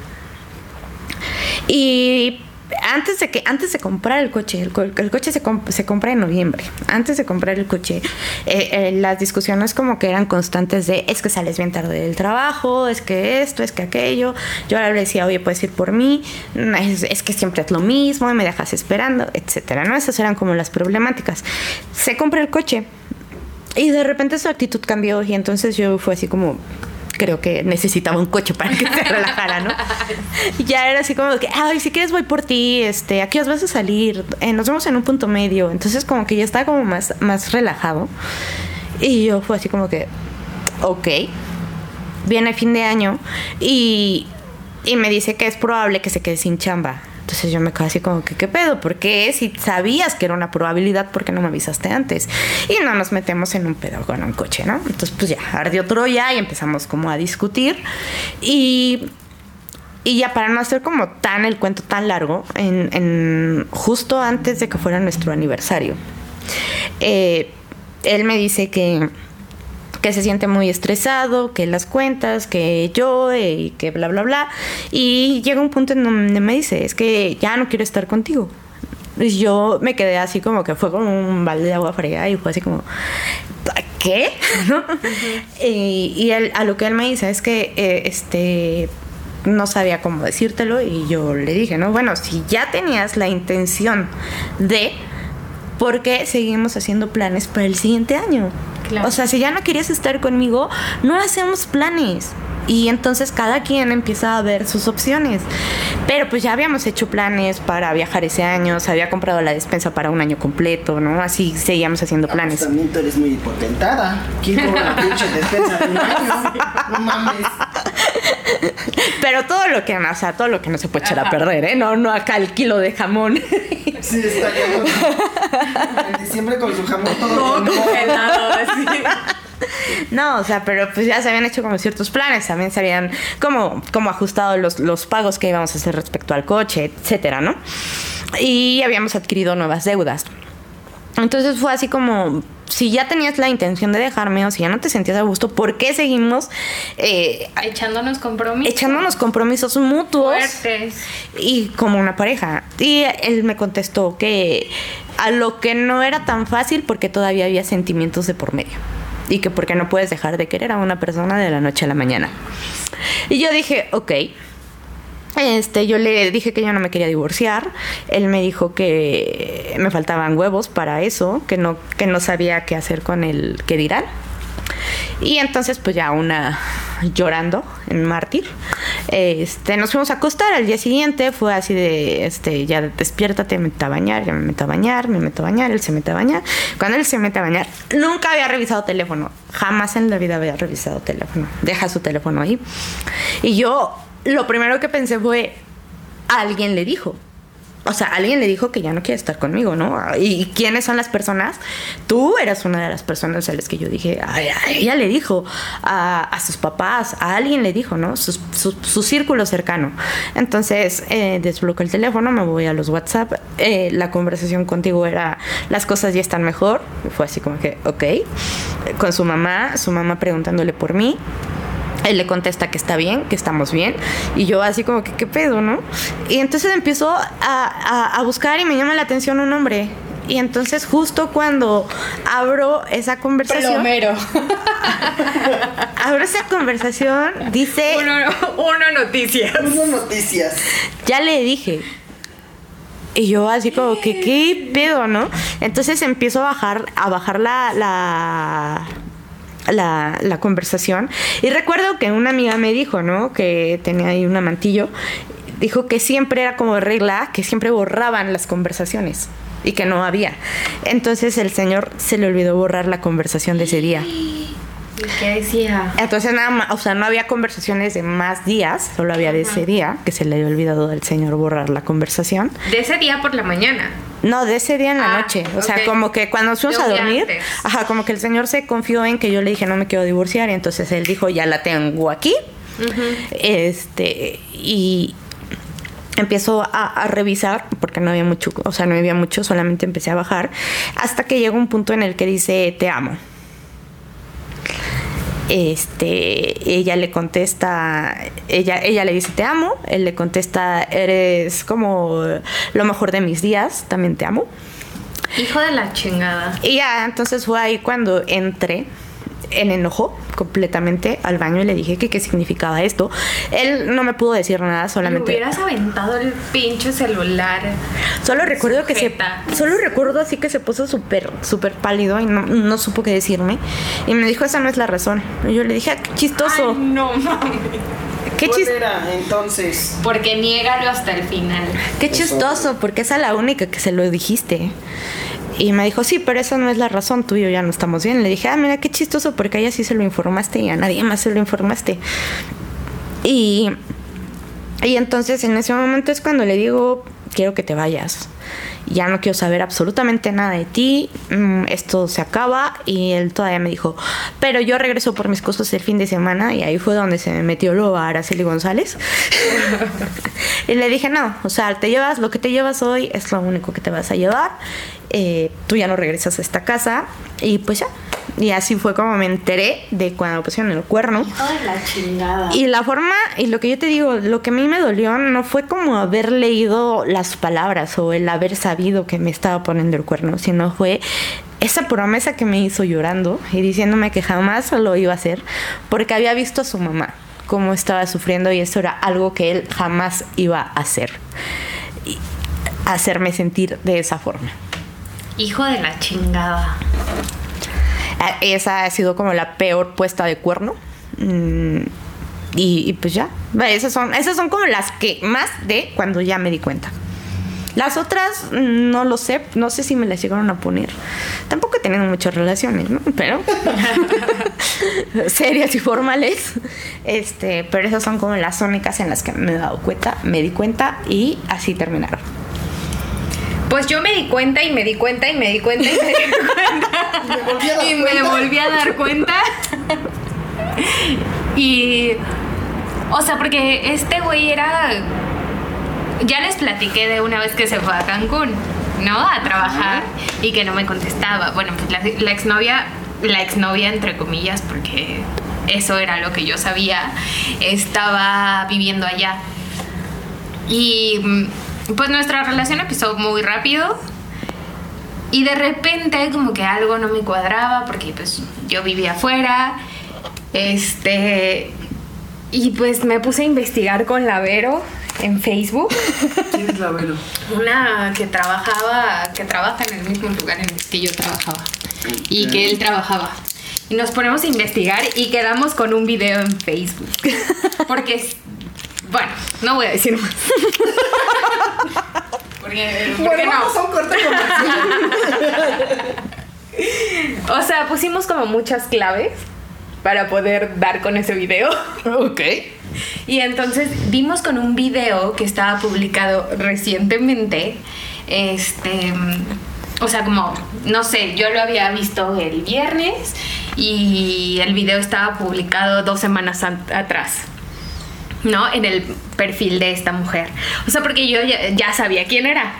Y antes de que antes de comprar el coche, el, co- el coche se, comp- se compra en noviembre. Antes de comprar el coche, eh, eh, las discusiones como que eran constantes de es que sales bien tarde del trabajo, es que esto, es que aquello. Yo ahora le decía, oye, puedes ir por mí, es, es que siempre es lo mismo y me dejas esperando, etcétera. ¿no? Esas eran como las problemáticas. Se compra el coche y de repente su actitud cambió y entonces yo fue así como creo que necesitaba un coche para que se relajara, ¿no? Y ya era así como que, ay, si quieres voy por ti, este, aquí os vas a salir, eh, nos vemos en un punto medio. Entonces como que ya estaba como más, más relajado. Y yo fue así como que, ok, viene fin de año y, y me dice que es probable que se quede sin chamba. Entonces yo me quedé así como que, ¿qué pedo? ¿Por qué? Si sabías que era una probabilidad, ¿por qué no me avisaste antes? Y no nos metemos en un pedo con un coche, ¿no? Entonces pues ya, ardió Troya y empezamos como a discutir. Y, y ya para no hacer como tan el cuento tan largo, en, justo antes de que fuera nuestro aniversario, eh, él me dice que que se siente muy estresado, que las cuentas, que yo, eh, y que bla, bla, bla. Y llega un punto en donde me dice, es que ya no quiero estar contigo. Y yo me quedé así como que fue como un balde de agua fría y fue así como, ¿qué? ¿No? Y, y él- a lo que él me dice es que eh, este no sabía cómo decírtelo y yo le dije, no, bueno, si ya tenías la intención de, ¿por qué seguimos haciendo planes para el siguiente año? Claro. O sea, si ya no querías estar conmigo, no hacemos planes. Y entonces cada quien empieza a ver sus opciones. Pero pues ya habíamos hecho planes para viajar ese año, se había comprado la despensa para un año completo, ¿no? Así seguíamos haciendo Ah, pues planes. también tú eres muy hipotentada. ¿Quién cobra la pinche despensa de un año? No mames. Pero todo lo que, o sea, todo lo que no se puede echar a perder, ¿eh? No, no acá el kilo de jamón. Sí, está cañón. En diciembre con su jamón todo, quemado. No, o sea, pero pues ya se habían hecho como ciertos planes, también se habían como, como ajustado los, los pagos que íbamos a hacer respecto al coche, etcétera, ¿no? Y habíamos adquirido nuevas deudas. Entonces fue así como, si ya tenías la intención de dejarme o si ya no te sentías a gusto, ¿por qué seguimos eh, Echándonos compromisos. echándonos compromisos mutuos? fuertes. y como una pareja. Y él me contestó que a lo que no era tan fácil porque todavía había sentimientos de por medio. Y que porque no puedes dejar de querer a una persona de la noche a la mañana. Y yo dije, ok. Este, yo le dije que yo no me quería divorciar. Él me dijo que me faltaban huevos para eso, que no, que no sabía qué hacer con el que dirán. Y entonces, pues ya una llorando en mártir, este, nos fuimos a acostar. Al día siguiente fue así de, este, ya despiértate, mete a bañar, ya me meto a bañar, me meto a bañar, él se mete a bañar. Cuando él se mete a bañar, nunca había revisado teléfono, jamás en la vida había revisado teléfono. Deja su teléfono ahí. Y yo, lo primero que pensé fue, alguien le dijo. O sea, alguien le dijo que ya no quiere estar conmigo, ¿no? ¿Y quiénes son las personas? Tú eras una de las personas a las que yo dije, "Ay, ay, ella le dijo a, a sus papás, a alguien le dijo, ¿no? Su círculo cercano. Entonces, eh, desbloqueo el teléfono, me voy a los WhatsApp. eh, la conversación contigo era, las cosas ya están mejor. Fue así como que, ok. Con su mamá, su mamá preguntándole por mí. Él le contesta que está bien, que estamos bien. Y yo así como que, ¿qué pedo, no? Y entonces empiezo a, a- a buscar y me llama la atención un hombre. Y entonces justo cuando abro esa conversación... Plomero. Abro esa conversación, dice... uno, uno noticias. Unas noticias. ya le dije. Y yo así como que, ¿qué pedo, no? Entonces empiezo a bajar, a bajar la, la, la, la conversación. Y recuerdo que una amiga me dijo, ¿no? Que tenía ahí un amantillo. Dijo que siempre era como regla, que siempre borraban las conversaciones. Y que no había. Entonces el señor se le olvidó borrar la conversación de ese día. ¿Qué decía? Entonces nada más, o sea, no había conversaciones de más días, solo había de ese día, que se le había olvidado al señor borrar la conversación. De ese día por la mañana. No, de ese día en la Ah, noche. O sea, como que cuando nos fuimos a dormir, ajá, como que el señor se confió en que yo le dije no me quiero divorciar, y entonces él dijo ya la tengo aquí. Este, y empiezo a, a revisar, porque no había mucho, o sea, no había mucho, solamente empecé a bajar, hasta que llega un punto en el que dice te amo. Este, ella le contesta, ella, ella le dice te amo, él le contesta eres como lo mejor de mis días, también te amo. Hijo de la chingada. Y ya, entonces fue ahí cuando entré en enojo completamente al baño y le dije que qué significaba esto. Él no me pudo decir nada, solamente... hubieras aventado el pinche celular. Solo recuerdo que se, Sujeta. solo recuerdo así que se puso súper, súper pálido y no, no supo qué decirme. Y me dijo, esa no es la razón. Y yo le dije, "Ah, qué chistoso. Ay, no mames. qué, ¿Cuál chis- era entonces? Porque niégalo hasta el final. qué chistoso, porque esa es la única que se lo dijiste. Y me dijo, sí, pero esa no es la razón, tú y yo ya no estamos bien. Le dije, ah, mira, qué chistoso, porque a ella sí se lo informaste y a nadie más se lo informaste. Y, y entonces en ese momento es cuando le digo, quiero que te vayas. Ya no quiero saber absolutamente nada de ti. mm, Esto se acaba. Y él todavía me dijo, pero yo regreso por mis cosas el fin de semana. Y ahí fue donde se me metió luego a Araceli González. y le dije, no, o sea, te llevas lo que te llevas hoy, es lo único que te vas a llevar. Eh, tú ya no regresas a esta casa. Y pues ya, Y así fue como me enteré de cuando me pusieron el cuerno. De la chingada. Y la forma, y lo que yo te digo, lo que a mí me dolió no fue como haber leído las palabras o el haber sabido que me estaba poniendo el cuerno, sino fue esa promesa que me hizo llorando y diciéndome que jamás lo iba a hacer porque había visto a su mamá cómo estaba sufriendo y eso era algo que él jamás iba a hacer. Y hacerme sentir de esa forma. Hijo de la chingada. Ah, Esa ha sido como la peor puesta de cuerno. Mm, y, y pues ya. Esas son, esas son como las que más de cuando ya me di cuenta. Las otras no lo sé, no sé si me las llegaron a poner. Tampoco he tenido muchas relaciones, ¿no? Pero serias y formales. Este, pero esas son como las únicas en las que me he dado cuenta, me di cuenta y así terminaron. Pues yo me di cuenta y me di cuenta y me di cuenta y me di cuenta. Me volví a dar y me cuenta. volví a dar cuenta. y. O sea, porque este güey era. Ya les platiqué de una vez que se fue a Cancún, ¿no? A trabajar y que no me contestaba. Bueno, pues la, la exnovia, la exnovia entre comillas, porque eso era lo que yo sabía, estaba viviendo allá. Y mm, pues nuestra relación empezó muy rápido. Y de repente como que algo no me cuadraba porque pues yo vivía afuera. Este y pues me puse a investigar con la Vero en Facebook, ¿Quién es la Vero? una que trabajaba, que trabaja en el mismo lugar en el que yo trabajaba y que él trabajaba. Y nos ponemos a investigar y quedamos con un video en Facebook. Porque bueno, no voy a decir más. Porque, porque Bueno, no. vamos a un corte comercial. O sea, pusimos como muchas claves para poder dar con ese video. Ok. Y entonces vimos con un video que estaba publicado recientemente. Este. O sea, como, no sé, yo lo había visto el viernes y el video estaba publicado dos semanas an- atrás. ¿No? En el perfil de esta mujer. O sea, porque yo ya, ya sabía quién era.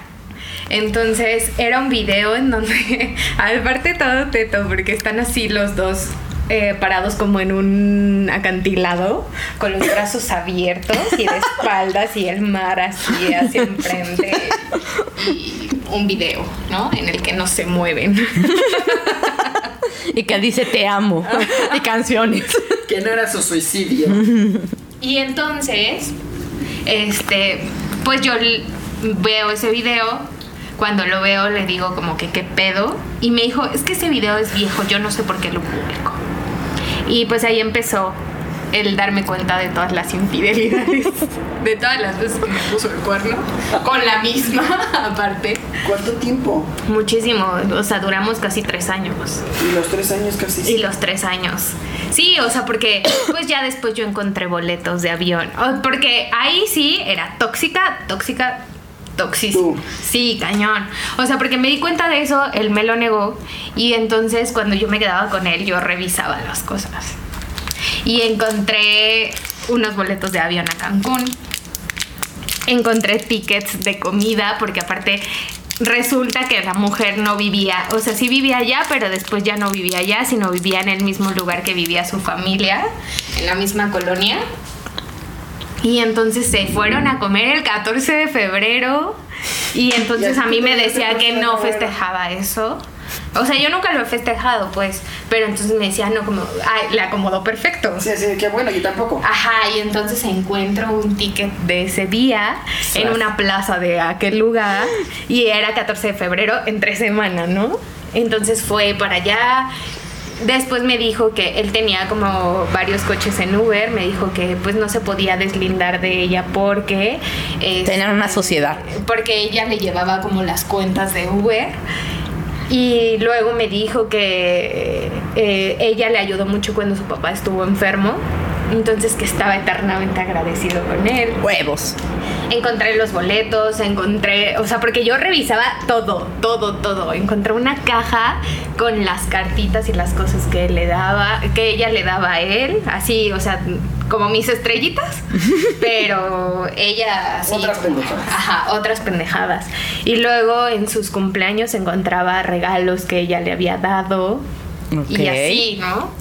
Entonces era un video en donde, aparte todo teto, porque están así los dos eh, parados como en un acantilado, con los brazos abiertos y de espaldas y el mar así hacia enfrente. Y un video, ¿no? En el que no se mueven. Y que dice te amo. y canciones. Que no era su suicidio. Y entonces, este, pues yo veo ese video. Cuando lo veo le digo como que qué pedo. Y me dijo, es que ese video es viejo, yo no sé por qué lo publico. Y pues ahí empezó el darme cuenta de todas las infidelidades. De todas las veces que me puso el cuerno. Con la misma, aparte. ¿Cuánto tiempo? Muchísimo. O sea, duramos casi tres años. Y los tres años casi. Y los tres años. Sí, o sea, porque pues ya después yo encontré boletos de avión. Porque ahí sí era tóxica, tóxica, toxísima. Tú. Sí, cañón. O sea, porque me di cuenta de eso, él me lo negó. Y entonces cuando yo me quedaba con él, yo revisaba las cosas. Y encontré unos boletos de avión a Cancún. Encontré tickets de comida, porque aparte resulta que la mujer no vivía, o sea, sí vivía allá, pero después ya no vivía allá, sino vivía en el mismo lugar que vivía su familia, en la misma colonia. Y entonces se fueron a comer el 14 de febrero. Y entonces a mí me decía que no festejaba eso. O sea, yo nunca lo he festejado, pues. Pero entonces me decía, no, como, ay, le acomodó perfecto. Sí, sí, qué bueno, yo tampoco. Ajá, y entonces encuentro un ticket de ese día en una plaza de aquel lugar y era 14 de febrero entre semana, ¿no? Entonces fue para allá. Después me dijo que él tenía como varios coches en Uber, me dijo que pues no se podía deslindar de ella porque este, Tenían una sociedad. porque ella le llevaba como las cuentas de Uber. Y luego me dijo que eh, ella le ayudó mucho cuando su papá estuvo enfermo. Entonces que estaba eternamente agradecido con él. Huevos. Encontré los boletos, encontré, o sea, porque yo revisaba todo, todo, todo. Encontré una caja con las cartitas y las cosas que le daba, que ella le daba a él, así, o sea, como mis estrellitas, pero ella así. Otras pendejadas. Ajá, otras pendejadas. Y luego en sus cumpleaños encontraba regalos que ella le había dado. Ok. Y así, ¿no?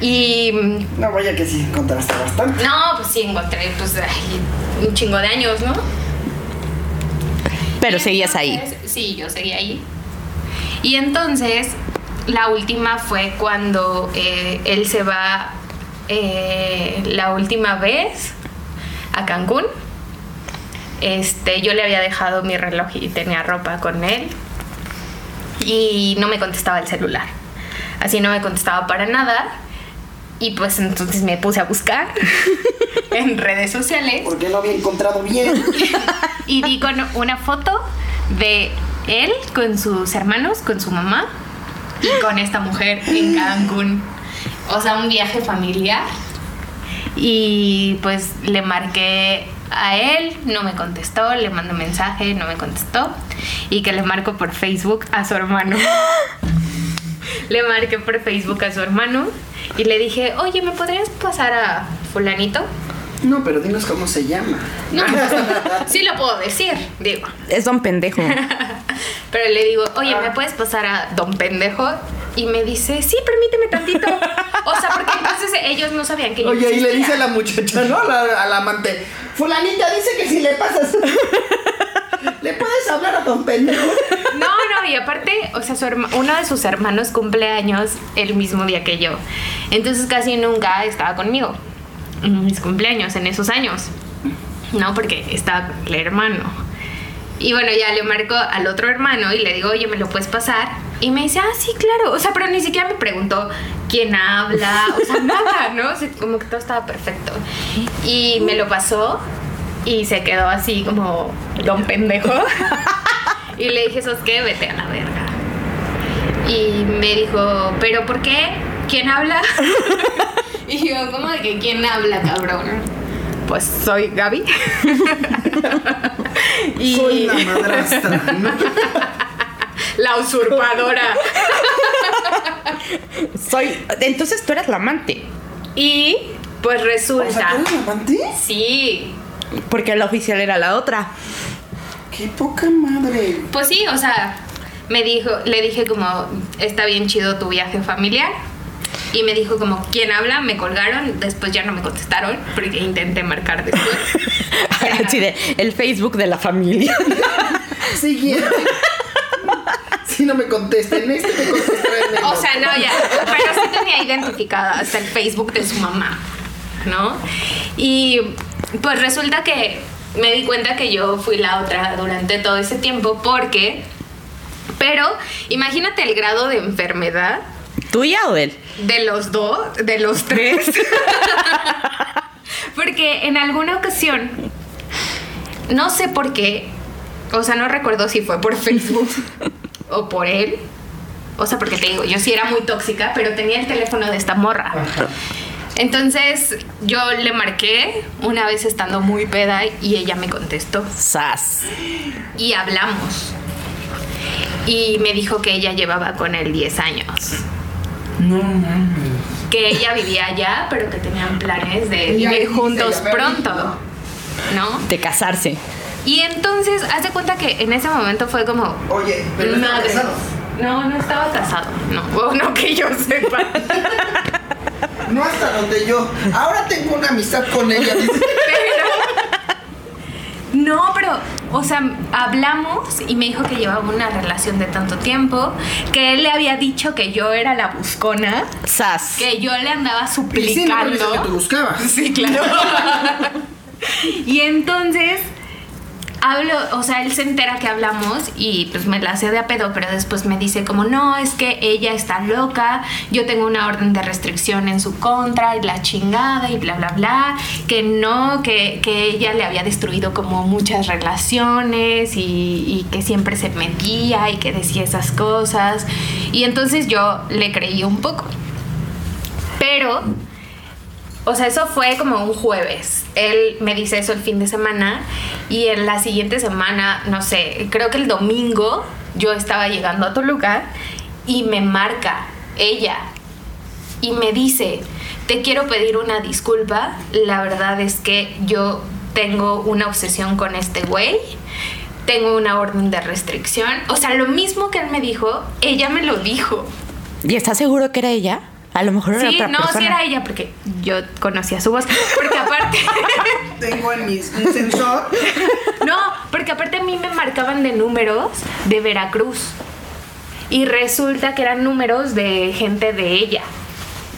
Y No, vaya que sí, encontraste bastante. no, pues sí encontré pues ay, un chingo de años, ¿no? Pero Y seguías ahí. Sí, yo seguía ahí. Y entonces, la última fue cuando eh, él se va eh, la última vez a Cancún. Este, yo le había dejado mi reloj y tenía ropa con él. Y no me contestaba el celular. Así no me contestaba para nada. Y pues entonces me puse a buscar en redes sociales Porque no había encontrado bien. y di con una foto de él con sus hermanos, con su mamá y con esta mujer en Cancún. O sea, un viaje familiar. Y pues le marqué a él, no me contestó, le mandé mensaje, no me contestó. Y que le marco por Facebook a su hermano. le marqué por Facebook a su hermano y le dije, oye, ¿me podrías pasar a fulanito? No, pero dinos cómo se llama. No, sí lo puedo decir, digo. Es don pendejo. Pero le digo, oye, ¿me puedes pasar a don pendejo? Y me dice, sí, permíteme tantito. O sea, porque entonces ellos no sabían que yo Oye, y le dice a la muchacha, ¿no? A la, a la amante. Fulanita dice que si le pasas. ¿Le puedes hablar a don pendejo? No, no, y aparte, o sea, su herma- uno de sus hermanos cumple años el mismo día que yo. Entonces casi nunca estaba conmigo en mis cumpleaños, en esos años. No, porque estaba con el hermano. Y bueno, ya le marco al otro hermano y le digo, oye, ¿me lo puedes pasar? Y me dice, ah, sí, claro. O sea, pero ni siquiera me preguntó quién habla, o sea, nada, ¿no? Como que todo estaba perfecto. Y me lo pasó y se quedó así como don pendejo. Y le dije, ¿sos qué? Vete a la verga. Y me dijo, ¿pero por qué? ¿Quién habla? y yo, ¿cómo de que quién habla, cabrón? Pues soy Gaby. y Soy la madrastra. la usurpadora. Soy. Entonces tú eras la amante. y pues O resulta. sea, ¿tú eres la amante? Sí. Porque la oficial era la otra. Qué poca madre. Pues sí, o sea, me dijo, le dije como, está bien chido tu viaje familiar. Y me dijo como, ¿quién habla? Me colgaron, después ya no me contestaron porque intenté marcar después. Así de el Facebook de la familia. Siguiente. Si no me contesten, este me contestará O sea, no, ya. Pero sí tenía identificada hasta el Facebook de su mamá, ¿no? Y pues resulta que me di cuenta que yo fui la otra durante todo ese tiempo porque... Pero imagínate el grado de enfermedad ¿Tuya o él? de los dos, de los tres. Porque en alguna ocasión, no sé por qué, o sea, no recuerdo si fue por Facebook o por él. O sea, porque te digo, yo sí era muy tóxica, pero tenía el teléfono de esta morra. Entonces yo le marqué una vez estando muy peda y ella me contestó Sas. y hablamos. Y me dijo que ella llevaba con él 10 años. No mames. que ella vivía allá, pero que tenían planes de vivir juntos pronto, no. ¿no? De casarse. Y entonces, haz de cuenta que en ese momento fue como, Oye, pero no madre. casado. No, no estaba casado, no, o no que yo sepa. No hasta donde yo. Ahora tengo una amistad con ella. dice. No, pero, o sea, hablamos y me dijo que llevaba una relación de tanto tiempo, que él le había dicho que yo era la buscona, Sas. que yo le andaba Y sí, no que tú suplicando. buscabas. Sí, claro. y entonces hablo, o sea, él se entera que hablamos y pues me la hace de a pedo, pero después me dice como, no, es que ella está loca, yo tengo una orden de restricción en su contra y la chingada y bla, bla, bla, que no, que, que ella le había destruido como muchas relaciones y, y que siempre se metía y que decía esas cosas. Y entonces yo le creí un poco. Pero o sea, eso fue como un jueves. Él me dice eso el fin de semana y en la siguiente semana, no sé, creo que el domingo yo estaba llegando a Toluca y me marca ella y me dice, te quiero pedir una disculpa, la verdad es que yo tengo una obsesión con este güey, tengo una orden de restricción, o sea, lo mismo que él me dijo, ella me lo dijo. ¿Y estás seguro que era ella? A lo mejor era Sí, otra no, persona. sí era ella, porque yo conocía su voz. Porque aparte. Tengo en mi un sensor. no, porque aparte a mí me marcaban de números de Veracruz. Y resulta que eran números de gente de ella.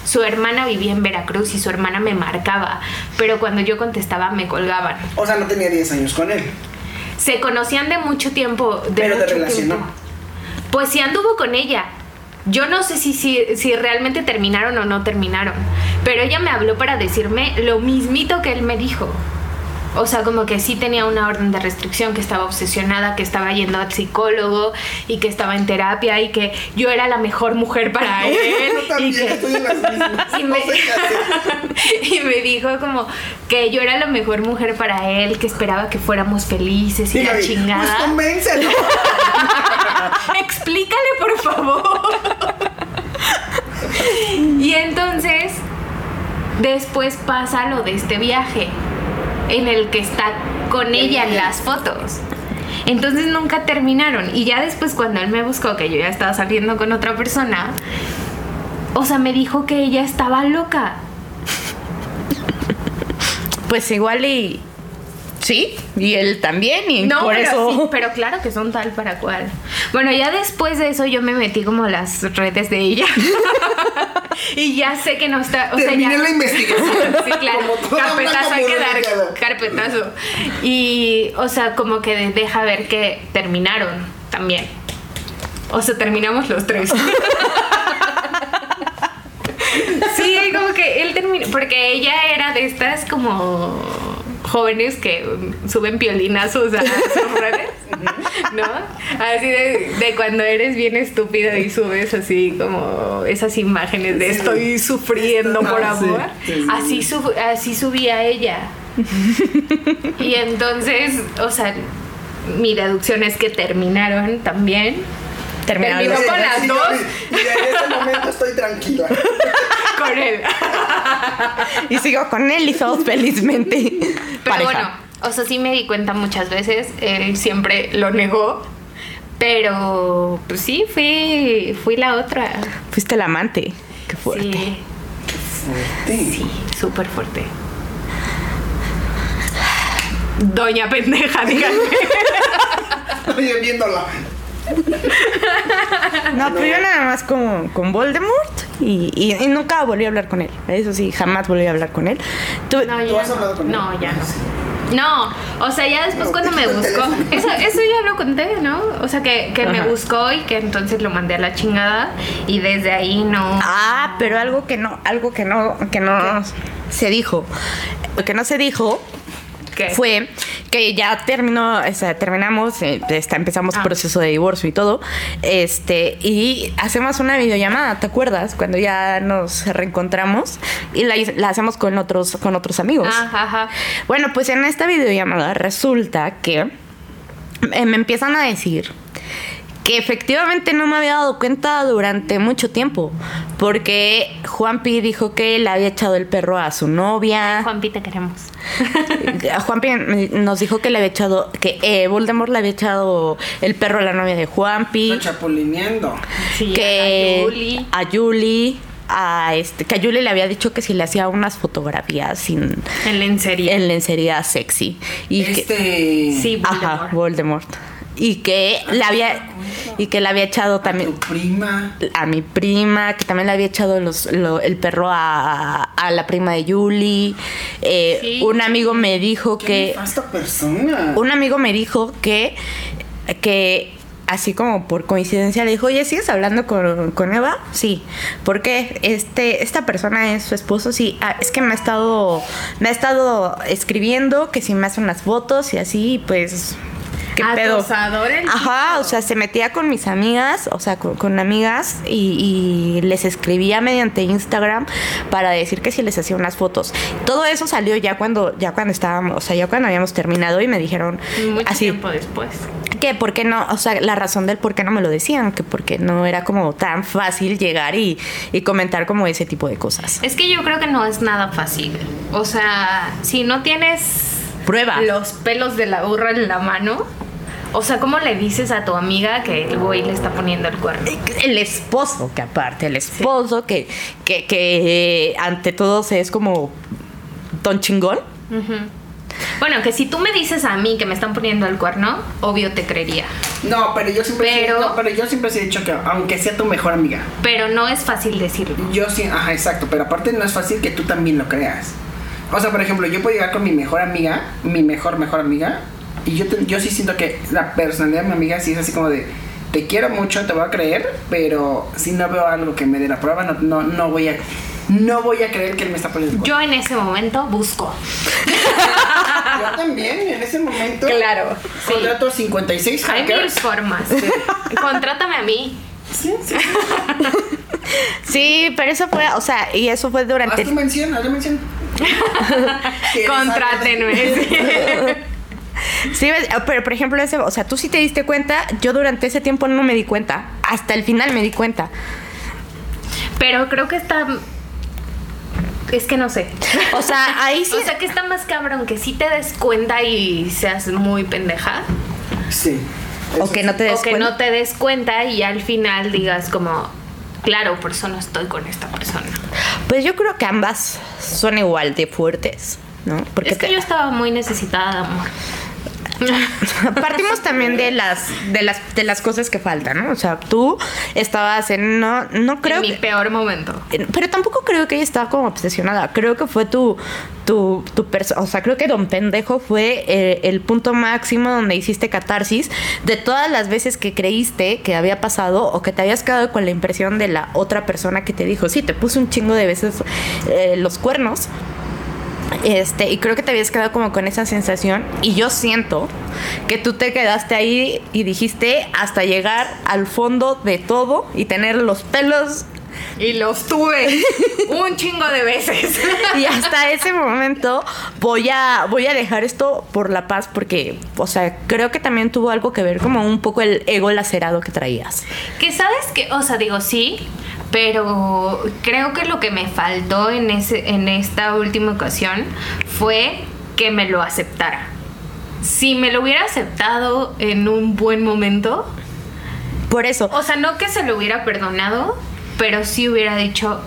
Su hermana vivía en Veracruz y su hermana me marcaba. Pero cuando yo contestaba me colgaban. O sea, no tenía 10 años con él. Se conocían de mucho tiempo. De Pero te mucho relacionó. tiempo. Pues sí anduvo con ella. Yo no sé si, si, si realmente terminaron o no terminaron. Pero ella me habló para decirme lo mismito que él me dijo. O sea, como que sí tenía una orden de restricción, que estaba obsesionada, que estaba yendo al psicólogo y que estaba en terapia y que yo era la mejor mujer para él. Yo y también que- estoy en las mismas. y me, y dijo como que yo era la mejor mujer para él, que esperaba que fuéramos felices y Y la Gaby, chingada. Pues convéncelo. Explícale, por favor. y entonces, después pasa lo de este viaje, en el que está con ella en las fotos. Entonces nunca terminaron. Y ya después cuando él me buscó, que yo ya estaba saliendo con otra persona, o sea, me dijo que ella estaba loca. Pues igual y. Sí, y él también, y No, por pero, eso. sí, pero claro que son tal para cual. Bueno, ya después de eso yo me metí como a las redes de ella. y ya sé que no está. O sea, ya, la investigación. Sí, claro. Carpetazo hay que dar carpetazo. Y, o sea, como que de- deja ver que terminaron también. O sea, terminamos los tres. sí, como que él terminó. Porque ella era de estas como jóvenes que suben piolinazos a sus redes, ¿no? Así de, de cuando eres bien estúpida y subes así como esas imágenes de Sí. estoy sufriendo por Ah, amor. sí, sí, Así, sub- así subía ella. y entonces, o sea, mi deducción es que terminaron también. Terminaron con las dos. Y en este momento estoy tranquila. con él. Y sigo con él y todos felizmente. Pero pareja. bueno, o sea, sí me di cuenta muchas veces, él siempre lo negó, pero pues sí, fui, fui la otra. Fuiste el amante. Qué fuerte. Sí, Sí. sí, súper fuerte. Doña pendeja, díganme. Oye, viéndola. No, pero yo nada más con, con Voldemort y, y- y nunca volví a hablar con él. Eso sí, jamás volví a hablar con él. Tú- No, ¿Tú ya has hablado con él? No, ya no. No, o sea, ya después No, cuando me buscó, eso, eso ya lo conté, ¿no? O sea, que, que me buscó y que entonces lo mandé a la chingada y desde ahí no... Ah, pero algo que no, algo que no, que no se dijo. Lo que no se dijo ¿Qué? fue que ya terminó, o sea, terminamos, eh, está- empezamos Ah. proceso de divorcio y todo, este, y hacemos una videollamada, ¿te acuerdas? Cuando ya nos reencontramos y la, la hacemos con otros, con otros amigos. Ajá, ajá. Bueno, pues en esta videollamada resulta que eh, me empiezan a decir que efectivamente no me había dado cuenta durante mucho tiempo, porque Juanpi dijo que le había echado el perro a su novia. Juanpi, te queremos. Juanpi nos dijo que le había echado, que eh, Voldemort le había echado el perro a la novia de Juanpi, Estoy chapulineando. Sí, que a Yuli. a Yuli, a este, que a Yuli le había dicho que si le hacía unas fotografías sin En lencería. en lencería sexy y que Este. Sí, Ajá, Voldemort. Voldemort. Y que le había y que había echado Tu también prima. a mi prima, que también le había echado los, lo- el perro a, a la prima de Yuli. Eh, Sí. Un amigo me dijo Qué que persona. un amigo me dijo que que así como por coincidencia le dijo, oye, ¿sigues hablando con, con Eva? Sí. ¿Por qué? Este, esta persona es su esposo, sí. Ah, es que me ha estado, me ha estado escribiendo que si me hacen las fotos y así, pues. ¿Qué pedo? El Ajá, o sea, se metía con mis amigas, o sea, con, con amigas y, y les escribía mediante Instagram para decir que si les hacía unas fotos. Todo eso salió ya cuando, ya cuando estábamos, o sea, ya cuando habíamos terminado y me dijeron Mucho así tiempo después. que por qué no, o sea, la razón del por qué no me lo decían, que porque no era como tan fácil llegar y, y comentar como ese tipo de cosas. Es que yo creo que no es nada fácil. O sea, si no tienes Prueba. los pelos de la burra en la mano, O sea, ¿cómo le dices a tu amiga que el güey le está poniendo el cuerno? El esposo, que aparte, el esposo que, que, que ante todo se es como don chingón. Bueno, que si tú me dices a mí que me están poniendo el cuerno, obvio te creería. No, pero yo siempre Pero- no, pero yo siempre he dicho que aunque sea tu mejor amiga, Pero no es fácil decirlo. yo sí, ajá, exacto, pero aparte no es fácil que tú también lo creas. O sea, por ejemplo, yo puedo llegar con mi mejor amiga, mi mejor mejor amiga, y yo te- yo sí siento que la personalidad de mi amiga sí es así como de te quiero mucho, te voy a creer, pero si no veo algo que me dé la prueba, no, no, no voy a no voy a creer que él me está poniendo. Yo en ese momento busco. Yo también, en ese momento. Claro, sí. Contrato 56 Hay mil hackers. formas. Contrátame a mí. Sí, sí. Sí, pero eso fue, o sea, y eso fue durante... Haz tu mención, haz tu mención. ¿Quieres Contrátenme. Sí, ves, pero por ejemplo, ese, o sea, tú sí te diste cuenta, yo durante ese tiempo no me di cuenta, hasta el final me di cuenta. Pero creo que está. Es que no sé. O sea, ahí sí... O sea, que está más cabrón que sí te des cuenta y seas muy pendeja. Sí. o que no te des o que cuenta. no te des cuenta y al final digas como, claro, por eso no estoy con esta persona. Pues yo creo que ambas son igual de fuertes, ¿no? Porque es que te- yo estaba muy necesitada de amor. partimos también de las de las de las cosas que faltan, ¿no? O sea, tú estabas en no no creo en mi que- peor momento. pero tampoco creo que ella estaba como obsesionada. Creo que fue tu tu tu o sea, creo que Don Pendejo fue eh, el punto máximo donde hiciste catarsis de todas las veces que creíste que había pasado o que te habías quedado con la impresión de la otra persona que te dijo, sí, te puse un chingo de veces eh, los cuernos. Este, y creo que te habías quedado como con esa sensación. Y yo siento que tú te quedaste ahí y dijiste hasta llegar al fondo de todo y tener los pelos. Y los tuve un chingo de veces. Y hasta ese momento voy a, voy a dejar esto por la paz porque, o sea, creo que también tuvo algo que ver como un poco el ego lacerado que traías. Que sabes que, o sea, digo sí, pero creo que lo que me faltó en ese, en esta última ocasión fue que me lo aceptara. Si me lo hubiera aceptado en un buen momento, Por eso o sea, no que se lo hubiera perdonado, pero sí hubiera dicho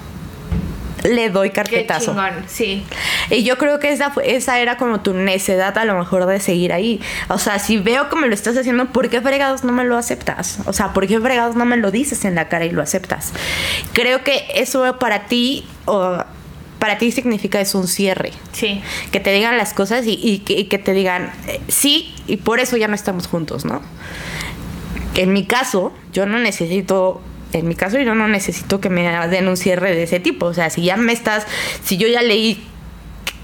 le doy qué carpetazo. chingón, sí. Y yo creo que esa, fue- esa era como tu necedad a lo mejor de seguir ahí. O sea, si veo que me lo estás haciendo, ¿por qué fregados no me lo aceptas? O sea, ¿por qué fregados no me lo dices en la cara y lo aceptas? Creo que eso para ti, o para ti significa es un cierre. Sí. Que te digan las cosas y, y que, y que te digan eh, sí y por eso ya no estamos juntos, ¿no? En mi caso, yo no necesito, en mi caso yo no necesito que me den un cierre de ese tipo. O sea, si ya me estás, si yo ya leí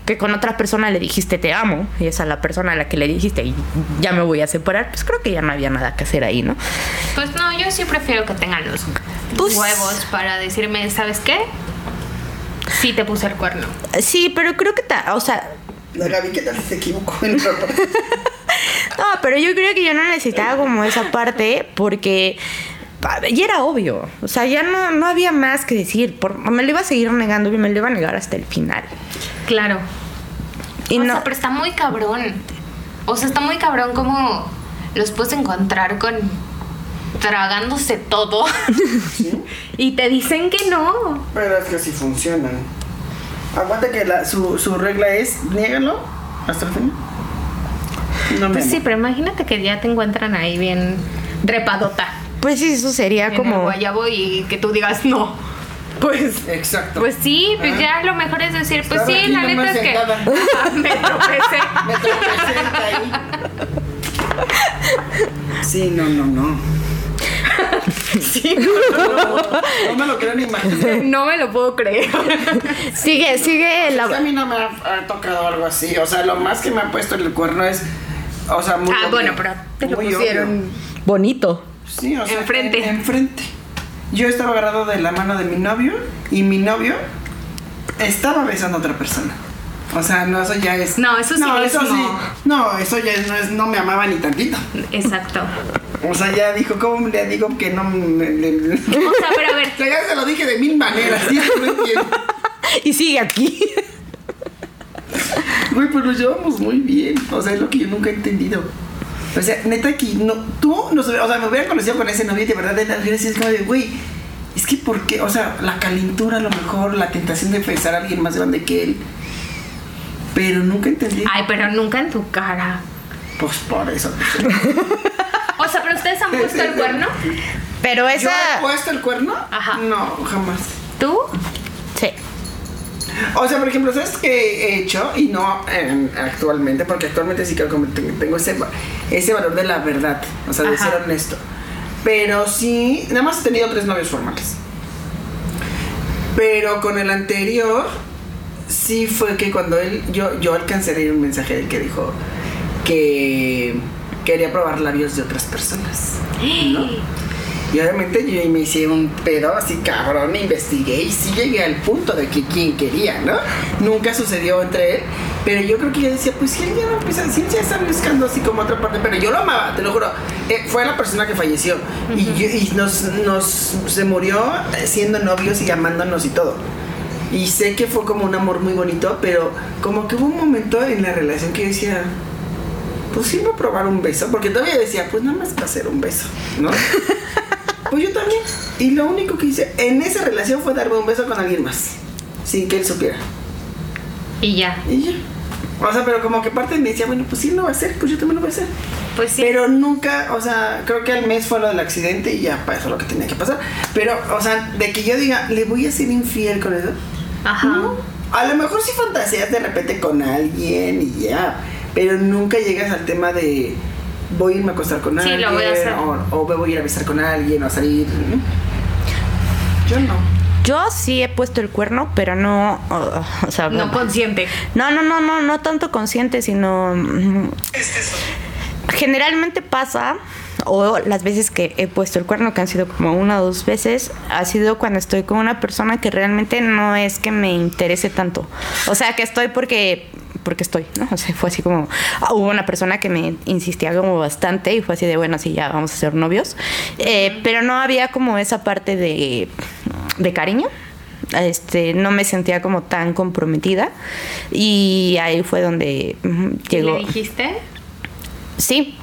que con otra persona le dijiste te amo y es a la persona a la que le dijiste y ya me voy a separar, pues creo que ya no había nada que hacer ahí, ¿no? Pues no, yo sí prefiero que tengan los Pues- huevos para decirme, ¿sabes qué? Sí te puse el cuerno. Sí, pero creo que, ta- o sea, La Gaby, ¿qué tal si se equivocó? en? No, pero yo creo que yo no necesitaba como esa parte porque ya era obvio. O sea, ya no, no había más que decir. Por- me lo iba a seguir negando y me lo iba a negar hasta el final. Claro. Y o no. sea, pero está muy cabrón. O sea, está muy cabrón como los puedes encontrar con tragándose todo y te dicen que no. Pero es que así funcionan. Aguanta que la, su, su regla es niégalo hasta el final. No me Pues sí, pero imagínate que ya te encuentran ahí bien repadota Pues sí, eso sería en el como. guayabo y que tú digas no. Pues Exacto. Pues sí, pues Ah. ya lo mejor es decir, pues Estaba sí, la neta es que me tropecé. Me representa ahí. Sí, no, no, no. Sí, No me lo creo ni imaginar. no me lo puedo creer. Sigue, sigue Es que a la. mí no me ha, ha tocado algo así. O sea, lo más que me ha puesto el cuerno es. O sea, muy. Ah, obvio. bueno, pero te lo pusieron. obvio. Bonito. Sí, o sea. Enfrente. en- Enfrente. Yo estaba agarrado de la mano de mi novio y mi novio estaba besando a otra persona. O sea, no, eso ya es. No, eso sí no, es eso sí. no. Eso ya no es. No me amaba ni tantito. Exacto. O sea, ya dijo, ¿cómo le digo que no me. le- le- O sea, pero a ver, O sea, ya se lo dije de mil maneras, ¿sí? Y sigue aquí. Güey, pues nos llevamos muy bien. O sea, es lo que yo nunca he entendido. O sea, neta aquí, no, tú, nos, o sea, me hubieran conocido con ese novio y de verdad, de hubiera sido como de, güey, es que ¿por qué? O sea, la calentura a lo mejor, la tentación de besar a alguien más grande que él. Pero nunca entendí. Ay, pero nunca en tu cara. Pues por eso. O sea, pero ustedes han puesto el cuerno. Pero ¿Yo esa. he puesto el cuerno? Ajá. No, jamás. ¿Tú? Sí. O sea, por ejemplo, ¿sabes qué he hecho? Y no eh, actualmente, porque actualmente sí creo que tengo- ese, ese valor de la verdad, o sea, de Ajá. ser honesto. Pero sí, nada más he tenido tres novios formales. Pero con el anterior, sí fue que cuando él, yo, yo alcancé a leer un mensaje de él que dijo que quería probar labios de otras personas. ¿no? Y obviamente yo me hice un pedo así cabrón, investigué y sí llegué al punto de que quien quería, ¿no? Nunca sucedió entre él, pero yo creo que yo decía, pues si él ya no empieza, si él ya está buscando así como otra parte, pero yo lo amaba, te lo juro, Eh, fue la persona que falleció y, yo- y nos, nos, se murió eh, siendo novios y amándonos y todo. Y sé que fue como un amor muy bonito, pero como que hubo un momento en la relación que yo decía, pues sí voy a probar un beso, porque todavía decía, pues nada más va a ser un beso, ¿no? pues yo también. Y lo único que hice en esa relación fue darme un beso con alguien más, sin que él supiera. Y ya. Y ya. O sea, pero como que parte me decía, bueno, pues sí lo va a hacer, pues yo también lo voy a hacer. Pues sí. Pero nunca, o sea, creo que al mes fue lo del accidente y ya pasó lo que tenía que pasar. Pero, o sea, de que yo diga, le voy a ser infiel con eso. Ajá. No. A lo mejor sí fantaseas de repente con alguien y ya. Pero nunca llegas al tema de voy a irme a acostar con Sí, lo alguien. voy a hacer. O, o me voy a ir a besar con alguien o a salir. ¿no? Yo no. Yo sí he puesto el cuerno, pero no. uh, o sea, No consciente. No, no, no, no, no tanto consciente, sino. mm, Generalmente pasa, o las veces que he puesto el cuerno, que han sido como una o dos veces, ha sido cuando estoy con una persona que realmente no es que me interese tanto. O sea, que estoy porque porque estoy, ¿no? O sea, fue así como, ah, hubo una persona que me insistía como bastante y fue así de, bueno, sí, ya vamos a ser novios, Eh, pero no había como esa parte de, de cariño, este, no me sentía como tan comprometida y ahí fue donde ujú, ¿Y llegó. le dijiste? Sí.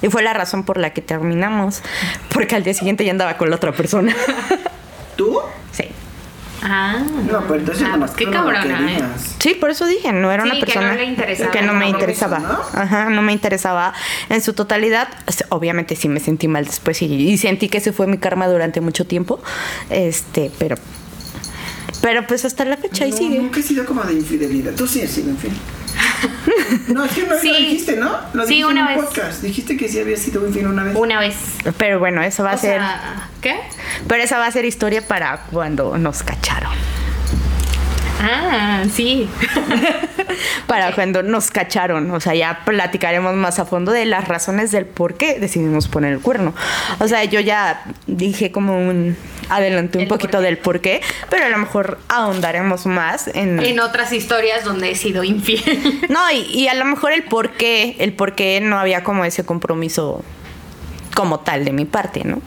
Y fue la razón por la que terminamos, porque al día siguiente ya andaba con la otra persona. ¿Tú? Sí. Ah. No, pero entonces Ah, pues qué cabrona, ¿eh? Sí, por eso dije, no era Sí, una que no persona le interesaba que no me interesaba. ¿no? Ajá, no me interesaba en su totalidad. Obviamente sí me sentí mal después y, y sentí que ese fue mi karma durante mucho tiempo. Este, pero pero pues hasta la fecha ahí no, sigue. Nunca he sido como de infidelidad. Tú sí has sido infiel. No, es que vez Sí. lo dijiste, ¿no? Lo Sí, dijiste una en un vez. podcast. Dijiste que sí había sido infiel una vez. Una vez. Pero bueno, eso va a ser sea, ¿qué? pero esa va a ser historia para cuando nos cacharon. Ah, sí. Para cuando nos cacharon, o sea, ya platicaremos más a fondo de las razones del por qué decidimos poner el cuerno. O sea, yo ya dije como un adelanté un El poquito por del por qué, pero a lo mejor ahondaremos más en, En otras historias donde he sido infiel. No, y, y a lo mejor el por qué, el por qué no había como ese compromiso como tal de mi parte, ¿no?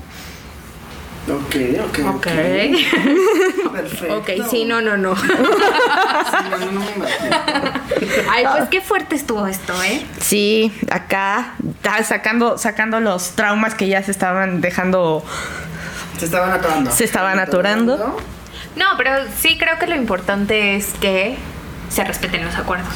Ok, ok. Ok. Perfecto. ok, sí, no, no, no. Sí, no, no, no me. Ay, pues qué fuerte estuvo esto, ¿eh? Sí, acá sacando, sacando los traumas que ya se estaban dejando Se estaban atorando. Se estaban atorando. No, pero sí creo que lo importante es que se respeten los acuerdos.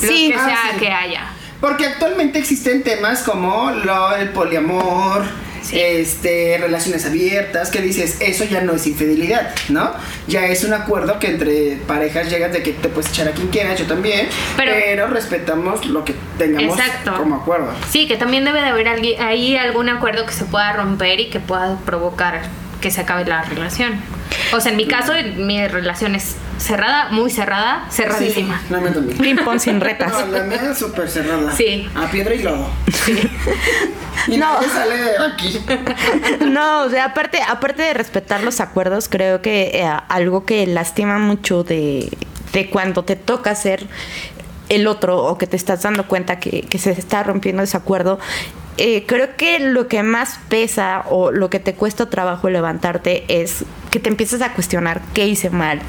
Los Sí. que Ah, sea sí. que haya. Porque actualmente existen temas como lo, el poliamor, Sí. este, relaciones abiertas, que dices, eso ya no es infidelidad, ¿no? Ya es un acuerdo que entre parejas llegas de que te puedes echar a quien quieras, yo también, Pero- pero, respetamos lo que tengamos Exacto. como acuerdo. Sí, que también debe de haber ahí algún acuerdo que se pueda romper y que pueda provocar que se acabe la relación. O sea, en mi caso, mi relación es cerrada, muy cerrada, cerradísima. Sí, la mía también. ping pong sin retas. No, la mía es súper cerrada. Sí. A piedra y lodo. y No. nadie sale de aquí. No, o sea, aparte, aparte de respetar los acuerdos, creo que eh, algo que lastima mucho de, de cuando te toca ser el otro o que te estás dando cuenta que, que se está rompiendo ese acuerdo, eh, creo que lo que más pesa o lo que te cuesta trabajo levantarte es que te empiezas a cuestionar qué hice mal,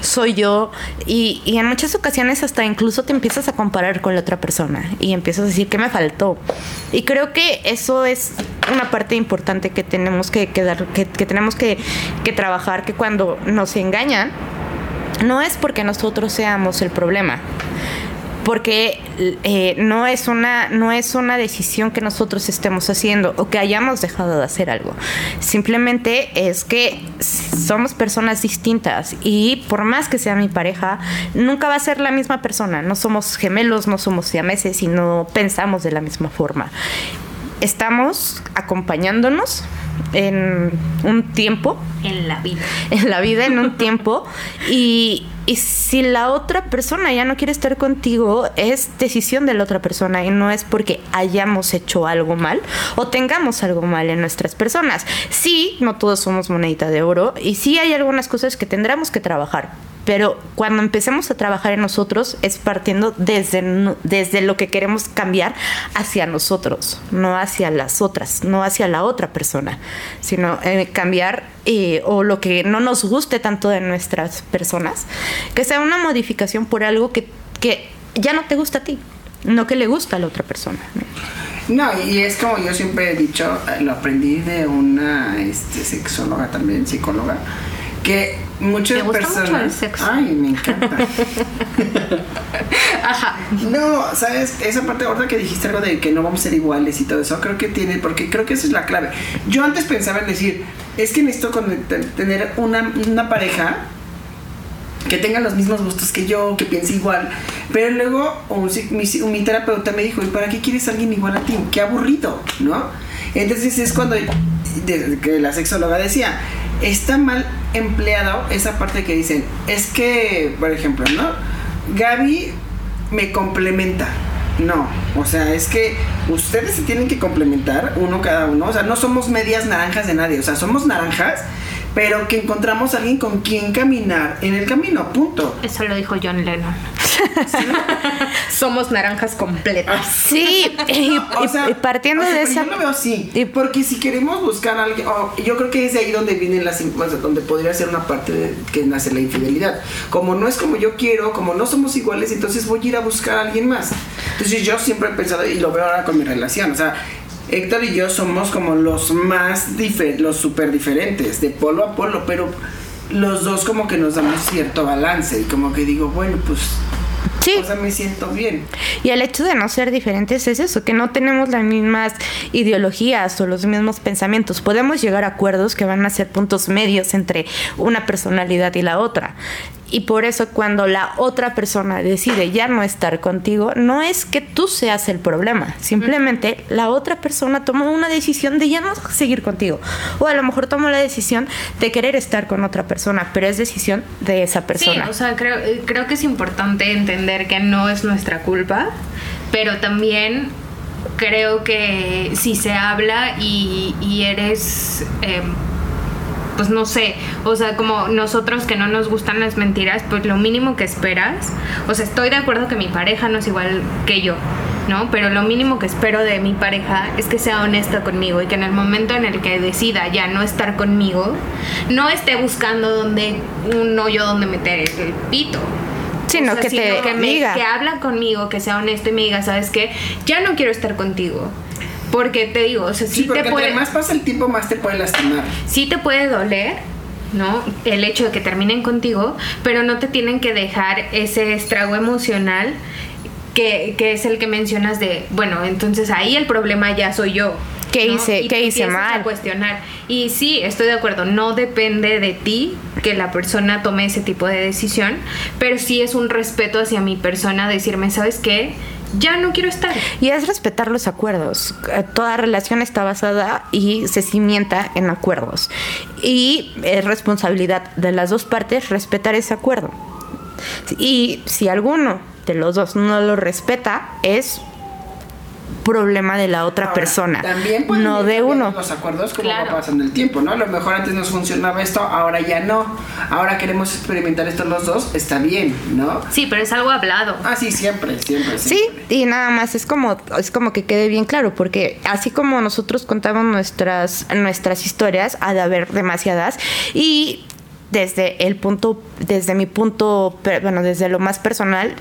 soy yo, y, en muchas ocasiones hasta incluso te empiezas a comparar con la otra persona y empiezas a decir qué me faltó. Y creo que eso es una parte importante que tenemos que, que dar- que, que tenemos que trabajar, que cuando nos engañan, no es porque nosotros seamos el problema, porque eh, no es una no es una decisión que nosotros estemos haciendo o que hayamos dejado de hacer algo. Simplemente es que somos personas distintas y por más que sea mi pareja nunca va a ser la misma persona. No somos gemelos no somos siameses y no pensamos de la misma forma. Estamos acompañándonos en un tiempo. En la vida. en la vida en un tiempo. Y, y si la otra persona ya no quiere estar contigo es decisión de la otra persona y no es porque hayamos hecho algo mal o tengamos algo mal en nuestras personas. Sí, no todos somos monedita de oro y sí hay algunas cosas que tendremos que trabajar. Pero cuando empecemos a trabajar en nosotros es partiendo desde, desde lo que queremos cambiar hacia nosotros, no hacia las otras, no hacia la otra persona, sino eh, cambiar eh, o lo que no nos guste tanto de nuestras personas, que sea una modificación por algo que, que ya no te gusta a ti, no que le gusta a la otra persona. ¿no? No, y es como yo siempre he dicho, eh, lo aprendí de una este, sexóloga también, psicóloga, que muchas ¿Te gusta mucho personas. el sexo? Ay, me encanta. Ajá. No, sabes, esa parte ahorita que dijiste algo de que no vamos a ser iguales y todo eso, creo que tiene, porque creo que esa es la clave. Yo antes pensaba en decir, es que necesito con- tener una, una pareja que tenga los mismos gustos que yo, que piense igual. Pero luego un mi, terapeuta me dijo, ¿y para qué quieres a alguien igual a ti? Qué aburrido, ¿no? Entonces es cuando que la sexóloga decía, está mal empleado esa parte que dicen, es que, por ejemplo, ¿no? Gaby me complementa. No, o sea, es que ustedes se tienen que complementar uno cada uno. O sea, no somos medias naranjas de nadie. O sea, somos naranjas, pero que encontramos a alguien con quien caminar en el camino. Punto. Eso lo dijo John Lennon. Somos naranjas completas. Sí, y, O sea, y partiendo o sea, de esa... Yo lo veo así. y- porque si queremos buscar a alguien. oh, yo creo que es de ahí donde vienen las. donde podría ser una parte de que nace la infidelidad. Como no es como yo quiero, como no somos iguales, entonces voy a ir a buscar a alguien más. Entonces yo siempre he pensado, y lo veo ahora con mi relación, o sea. Héctor y yo somos como los más difer los súper diferentes, de polo a polo, pero los dos como que nos damos cierto balance y como que digo, bueno, pues, Sí. o sea, me siento bien. Y el hecho de no ser diferentes es eso, que no tenemos las mismas ideologías o los mismos pensamientos. Podemos llegar a acuerdos que van a ser puntos medios entre una personalidad y la otra. Y por eso cuando la otra persona decide ya no estar contigo, no es que tú seas el problema, simplemente la otra persona tomó una decisión de ya no seguir contigo. O a lo mejor tomó la decisión de querer estar con otra persona, pero es decisión de esa persona. Sí, o sea, creo, creo que es importante entender que no es nuestra culpa, pero también creo que si se habla y, y eres, eh, pues no sé, o sea, como nosotros que no nos gustan las mentiras, pues lo mínimo que esperas, o sea, estoy de acuerdo que mi pareja no es igual que yo. ¿no? Pero lo mínimo que espero de mi pareja es que sea honesta conmigo y que en el momento en el que decida ya no estar conmigo, no esté buscando donde un hoyo donde meter el pito. Sino que te que, me- diga. que habla conmigo, que sea honesto y me diga, ¿sabes qué? Ya no quiero estar contigo. Porque te digo, o sea, sí, Sí, porque te puede, entre más pasa el tiempo, más te puede lastimar. sí te puede doler, ¿no? El hecho de que terminen contigo, pero no te tienen que dejar ese estrago emocional que, que es el que mencionas de, bueno, entonces ahí el problema ya soy yo. ¿Qué ¿no? hice- Y qué te hice empiezas mal? A cuestionar. Y sí, estoy de acuerdo, no depende de ti que la persona tome ese tipo de decisión, pero sí es un respeto hacia mi persona decirme, ¿sabes qué? Ya no quiero estar. Y es respetar los acuerdos. Eh, Toda relación está basada y se cimienta en acuerdos. Y es responsabilidad de las dos partes respetar ese acuerdo. Y si alguno de los dos no lo respeta, es problema de la otra Ahora, persona, También no de uno. Los acuerdos como Claro. va pasando el tiempo, ¿no? A lo mejor antes nos funcionaba esto, ahora ya no. Ahora queremos experimentar esto los dos, está bien, ¿no? Sí, pero es algo hablado. Ah, sí, siempre, siempre, Sí, siempre. y nada más es como es como que quede bien claro, porque así como nosotros contamos nuestras nuestras historias, ha de haber demasiadas y desde el punto, desde mi punto, bueno, desde lo más personal,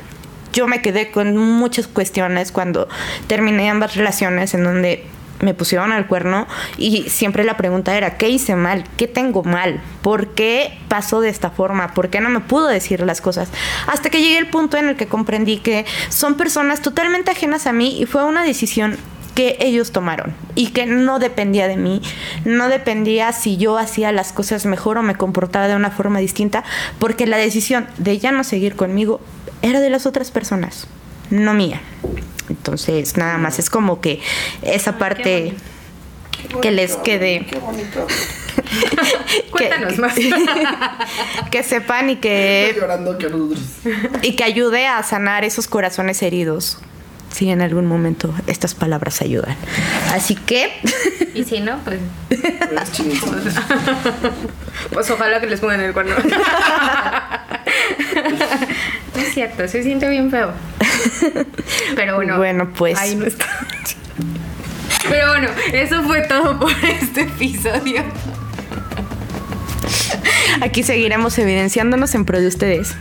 yo me quedé con muchas cuestiones cuando terminé ambas relaciones en donde me pusieron al cuerno y siempre la pregunta era, ¿qué hice mal? ¿Qué tengo mal? ¿Por qué pasó de esta forma? ¿Por qué no me pudo decir las cosas? Hasta que llegué al punto en el que comprendí que son personas totalmente ajenas a mí y fue una decisión que ellos tomaron y que no dependía de mí, no dependía si yo hacía las cosas mejor o me comportaba de una forma distinta, porque la decisión de ya no seguir conmigo era de las otras personas, no mía. Entonces, nada más es como que esa parte que les quede. Qué bonito. Cuéntanos más. que sepan y que llorando que y que ayude a sanar esos corazones heridos. Si en algún momento estas palabras ayudan. Así que y si no, pues, Es chinito. pues ojalá que les pongan el cuerno. No es cierto, se siente bien feo. Pero bueno. Bueno, pues. Ahí no está. Pero bueno, eso fue todo por este episodio. Aquí seguiremos evidenciándonos en pro de ustedes.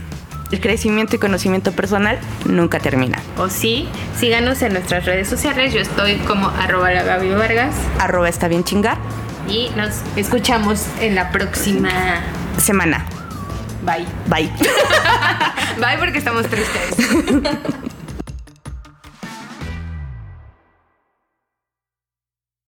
El crecimiento y conocimiento personal nunca termina. O sí, síganos en nuestras redes sociales. Yo estoy como arroba la Gaby Vargas. Arroba está bien chingar. Y nos escuchamos en la próxima. Semana. Bye. Bye. Bye porque estamos tristes.